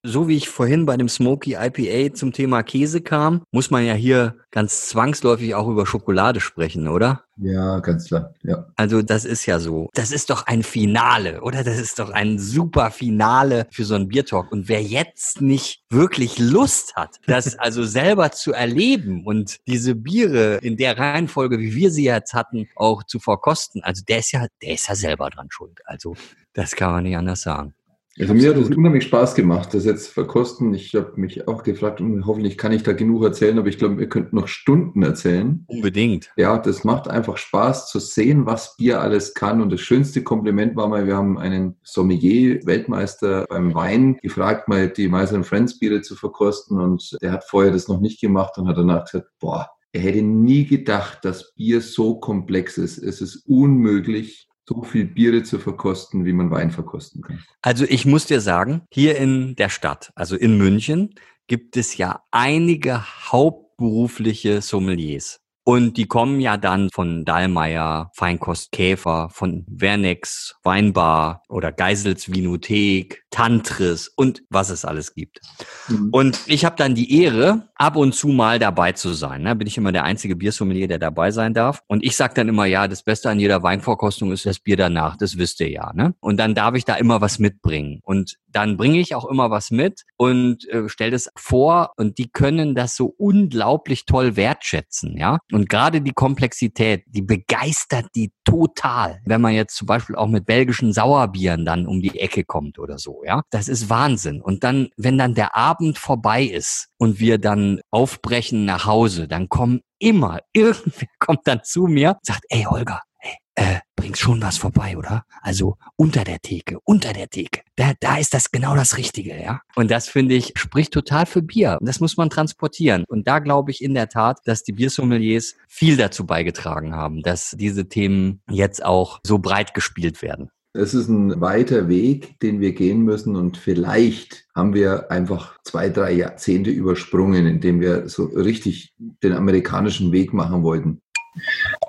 So wie ich vorhin bei dem Smoky IPA zum Thema Käse kam, muss man ja hier ganz zwangsläufig auch über Schokolade sprechen, oder? Ja, ganz klar, ja. Also das ist ja so. Das ist doch ein Finale, oder? Das ist doch ein super Finale für so einen Biertalk. Und wer jetzt nicht wirklich Lust hat, das also selber zu erleben und diese Biere in der Reihenfolge, wie wir sie jetzt hatten, auch zu verkosten, also der ist ja, der ist ja selber dran schuld. Also das kann man nicht anders sagen. Also mir hat es unheimlich Spaß gemacht, das jetzt verkosten. Ich habe mich auch gefragt, hoffentlich kann ich da genug erzählen, aber ich glaube, ihr könnt noch Stunden erzählen. Unbedingt. Ja, das macht einfach Spaß zu sehen, was Bier alles kann. Und das schönste Kompliment war mal, wir haben einen Sommelier, Weltmeister beim Wein, gefragt, mal die Meister Friends Biere zu verkosten. Und der hat vorher das noch nicht gemacht und hat danach gesagt, boah, er hätte nie gedacht, dass Bier so komplex ist. Es ist unmöglich, so viel Biere zu verkosten, wie man Wein verkosten kann. Also ich muss dir sagen, hier in der Stadt, also in München, gibt es ja einige hauptberufliche Sommeliers. Und die kommen ja dann von Dallmayr, Feinkost Käfer, von Vernex, Weinbar oder Geisels Vinothek, Tantris und was es alles gibt. Mhm. Und ich habe dann die Ehre, ab und zu mal dabei zu sein. Da bin ich immer der einzige Biersommelier, der dabei sein darf. Und ich sage dann immer, ja, das Beste an jeder Weinvorkostung ist das Bier danach, das wisst ihr ja. Ne? Und dann darf ich da immer was mitbringen. Und dann bringe ich auch immer was mit und äh, stelle das vor und die können das so unglaublich toll wertschätzen, ja. Und gerade die Komplexität, die begeistert die total, wenn man jetzt zum Beispiel auch mit belgischen Sauerbieren dann um die Ecke kommt oder so, ja. Das ist Wahnsinn. Und dann, wenn dann der Abend vorbei ist und wir dann aufbrechen nach Hause, dann kommen immer, irgendwer kommt dann zu mir, sagt, ey Holger, hey, äh, bringst schon was vorbei, oder? Also unter der Theke, unter der Theke. Da, da ist das genau das Richtige, ja. Und das finde ich, spricht total für Bier. Das muss man transportieren. Und da glaube ich in der Tat, dass die Biersommeliers viel dazu beigetragen haben, dass diese Themen jetzt auch so breit gespielt werden. Es ist ein weiter Weg, den wir gehen müssen und vielleicht haben wir einfach zwei, drei Jahrzehnte übersprungen, indem wir so richtig den amerikanischen Weg machen wollten.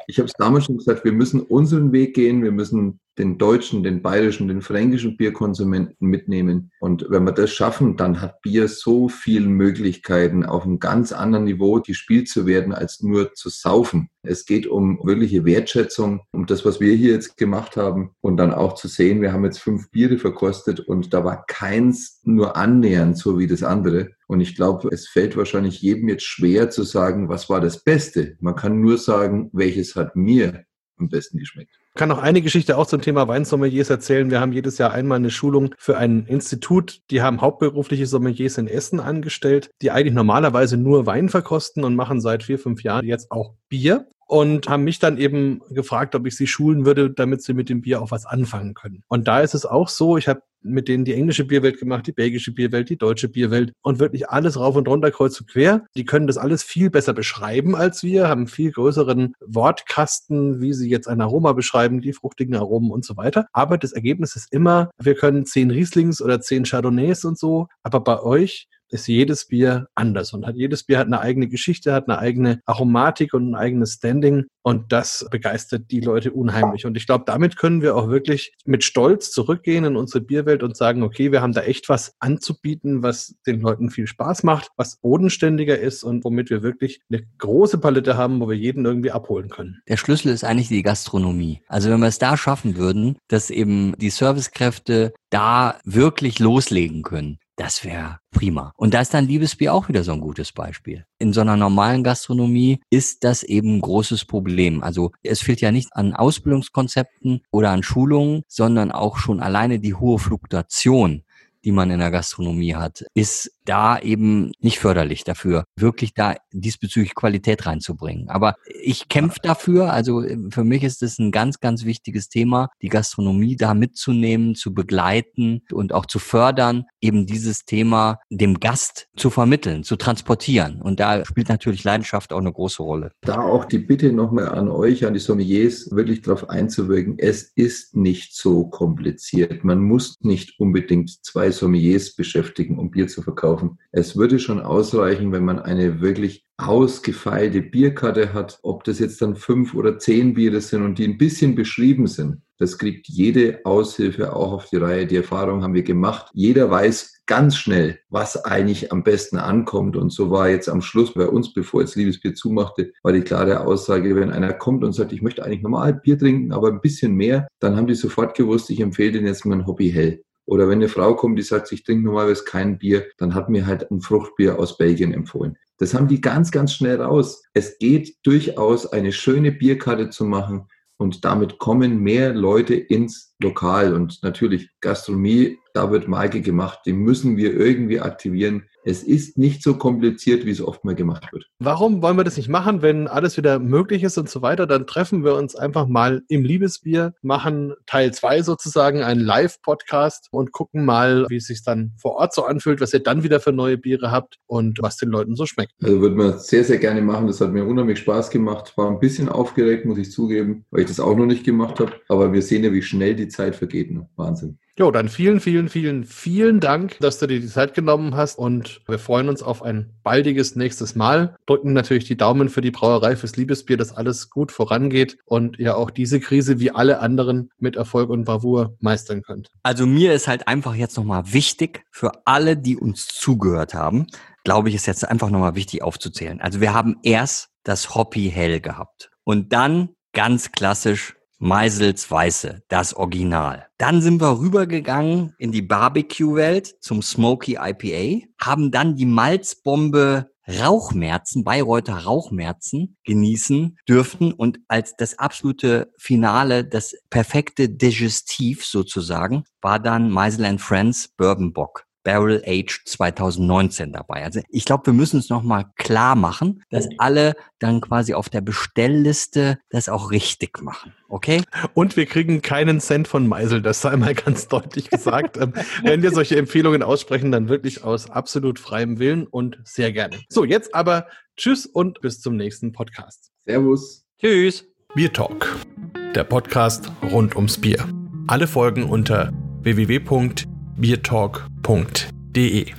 Ich habe es damals schon gesagt, wir müssen unseren Weg gehen, wir müssen den deutschen, den bayerischen, den fränkischen Bierkonsumenten mitnehmen. Und wenn wir das schaffen, dann hat Bier so viele Möglichkeiten, auf einem ganz anderen Niveau gespielt zu werden, als nur zu saufen. Es geht um wirkliche Wertschätzung, um das, was wir hier jetzt gemacht haben und dann auch zu sehen, wir haben jetzt fünf Biere verkostet und da war keins nur annähernd so wie das andere. Und ich glaube, es fällt wahrscheinlich jedem jetzt schwer zu sagen, was war das Beste. Man kann nur sagen, welches hat mir am besten geschmeckt. Ich kann noch eine Geschichte auch zum Thema Weinsommeliers erzählen. Wir haben jedes Jahr einmal eine Schulung für ein Institut. Die haben hauptberufliche Sommeliers in Essen angestellt, die eigentlich normalerweise nur Wein verkosten und machen seit vier, fünf Jahren jetzt auch Bier und haben mich dann eben gefragt, ob ich sie schulen würde, damit sie mit dem Bier auch was anfangen können. Und da ist es auch so, ich habe mit denen die englische Bierwelt gemacht, die belgische Bierwelt, die deutsche Bierwelt und wirklich alles rauf und runter, kreuz und quer. Die können das alles viel besser beschreiben als wir, haben viel größeren Wortkasten, wie sie jetzt ein Aroma beschreiben, die fruchtigen Aromen und so weiter. Aber das Ergebnis ist immer, wir können zehn Rieslings oder zehn Chardonnays und so, aber bei euch ist jedes Bier anders und hat jedes Bier hat eine eigene Geschichte, hat eine eigene Aromatik und ein eigenes Standing und das begeistert die Leute unheimlich. Und ich glaube, damit können wir auch wirklich mit Stolz zurückgehen in unsere Bierwelt und sagen, okay, wir haben da echt was anzubieten, was den Leuten viel Spaß macht, was bodenständiger ist und womit wir wirklich eine große Palette haben, wo wir jeden irgendwie abholen können. Der Schlüssel ist eigentlich die Gastronomie. Also wenn wir es da schaffen würden, dass eben die Servicekräfte da wirklich loslegen können, das wäre prima. Und da ist dann Liebesbier auch wieder so ein gutes Beispiel. In so einer normalen Gastronomie ist das eben ein großes Problem. Also es fehlt ja nicht an Ausbildungskonzepten oder an Schulungen, sondern auch schon alleine die hohe Fluktuation die man in der Gastronomie hat, ist da eben nicht förderlich dafür, wirklich da diesbezüglich Qualität reinzubringen. Aber ich kämpfe dafür, also äh, für mich ist es ein ganz, ganz wichtiges Thema, die Gastronomie da mitzunehmen, zu begleiten und auch zu fördern, eben dieses Thema dem Gast zu vermitteln, zu transportieren. Und da spielt natürlich Leidenschaft auch eine große Rolle. Da auch die Bitte nochmal an euch, an die Sommeliers, wirklich darauf einzuwirken, es ist nicht so kompliziert. Man muss nicht unbedingt zwei Sommeliers beschäftigen, um Bier zu verkaufen. Es würde schon ausreichen, wenn man eine wirklich ausgefeilte Bierkarte hat, ob das jetzt dann fünf oder zehn Biere sind und die ein bisschen beschrieben sind. Das kriegt jede Aushilfe auch auf die Reihe. Die Erfahrung haben wir gemacht. Jeder weiß ganz schnell, was eigentlich am besten ankommt. Und so war jetzt am Schluss bei uns, bevor jetzt Liebesbier zumachte, war die klare Aussage, wenn einer kommt und sagt, ich möchte eigentlich normal Bier trinken, aber ein bisschen mehr, dann haben die sofort gewusst, ich empfehle denen jetzt mein Hobby hell. Oder wenn eine Frau kommt, die sagt, ich trinke normalerweise kein Bier, dann hat mir halt ein Fruchtbier aus Belgien empfohlen. Das haben die ganz, ganz schnell raus. Es geht durchaus, eine schöne Bierkarte zu machen und damit kommen mehr Leute ins Lokal. Und natürlich Gastronomie, da wird Marke gemacht, die müssen wir irgendwie aktivieren. Es ist nicht so kompliziert, wie es oft mal gemacht wird. Warum wollen wir das nicht machen, wenn alles wieder möglich ist und so weiter? Dann treffen wir uns einfach mal im Liebesbier, machen Teil 2 sozusagen, einen Live-Podcast und gucken mal, wie es sich dann vor Ort so anfühlt, was ihr dann wieder für neue Biere habt und was den Leuten so schmeckt. Also würden wir sehr, sehr gerne machen. Das hat mir unheimlich Spaß gemacht. War ein bisschen aufgeregt, muss ich zugeben, weil ich das auch noch nicht gemacht habe. Aber wir sehen ja, wie schnell die Zeit vergeht. Wahnsinn. Jo, dann vielen, vielen, vielen, vielen Dank, dass du dir die Zeit genommen hast und wir freuen uns auf ein baldiges nächstes Mal. Drücken natürlich die Daumen für die Brauerei fürs Liebesbier, dass alles gut vorangeht und ihr auch diese Krise wie alle anderen mit Erfolg und Bravour meistern könnt. Also mir ist halt einfach jetzt nochmal wichtig für alle, die uns zugehört haben, glaube ich, ist jetzt einfach nochmal wichtig aufzuzählen. Also wir haben erst das Hoppy Hell gehabt und dann ganz klassisch Meisels Weiße, das Original. Dann sind wir rübergegangen in die Barbecue-Welt zum Smoky IPA, haben dann die Malzbombe Rauchmerzen, Bayreuther Rauchmerzen genießen dürfen und als das absolute Finale, das perfekte Digestiv sozusagen, war dann Meisel Friends Bourbon Bock. Barrel Age 2019 dabei. Also ich glaube, wir müssen es nochmal klar machen, dass alle dann quasi auf der Bestellliste das auch richtig machen. Okay? Und wir kriegen keinen Cent von Meisel, das sei mal ganz deutlich gesagt. Ähm, wenn wir solche Empfehlungen aussprechen, dann wirklich aus absolut freiem Willen und sehr gerne. So, jetzt aber Tschüss und bis zum nächsten Podcast. Servus. Tschüss. Bier Talk, der Podcast rund ums Bier. Alle Folgen unter www biertalk.de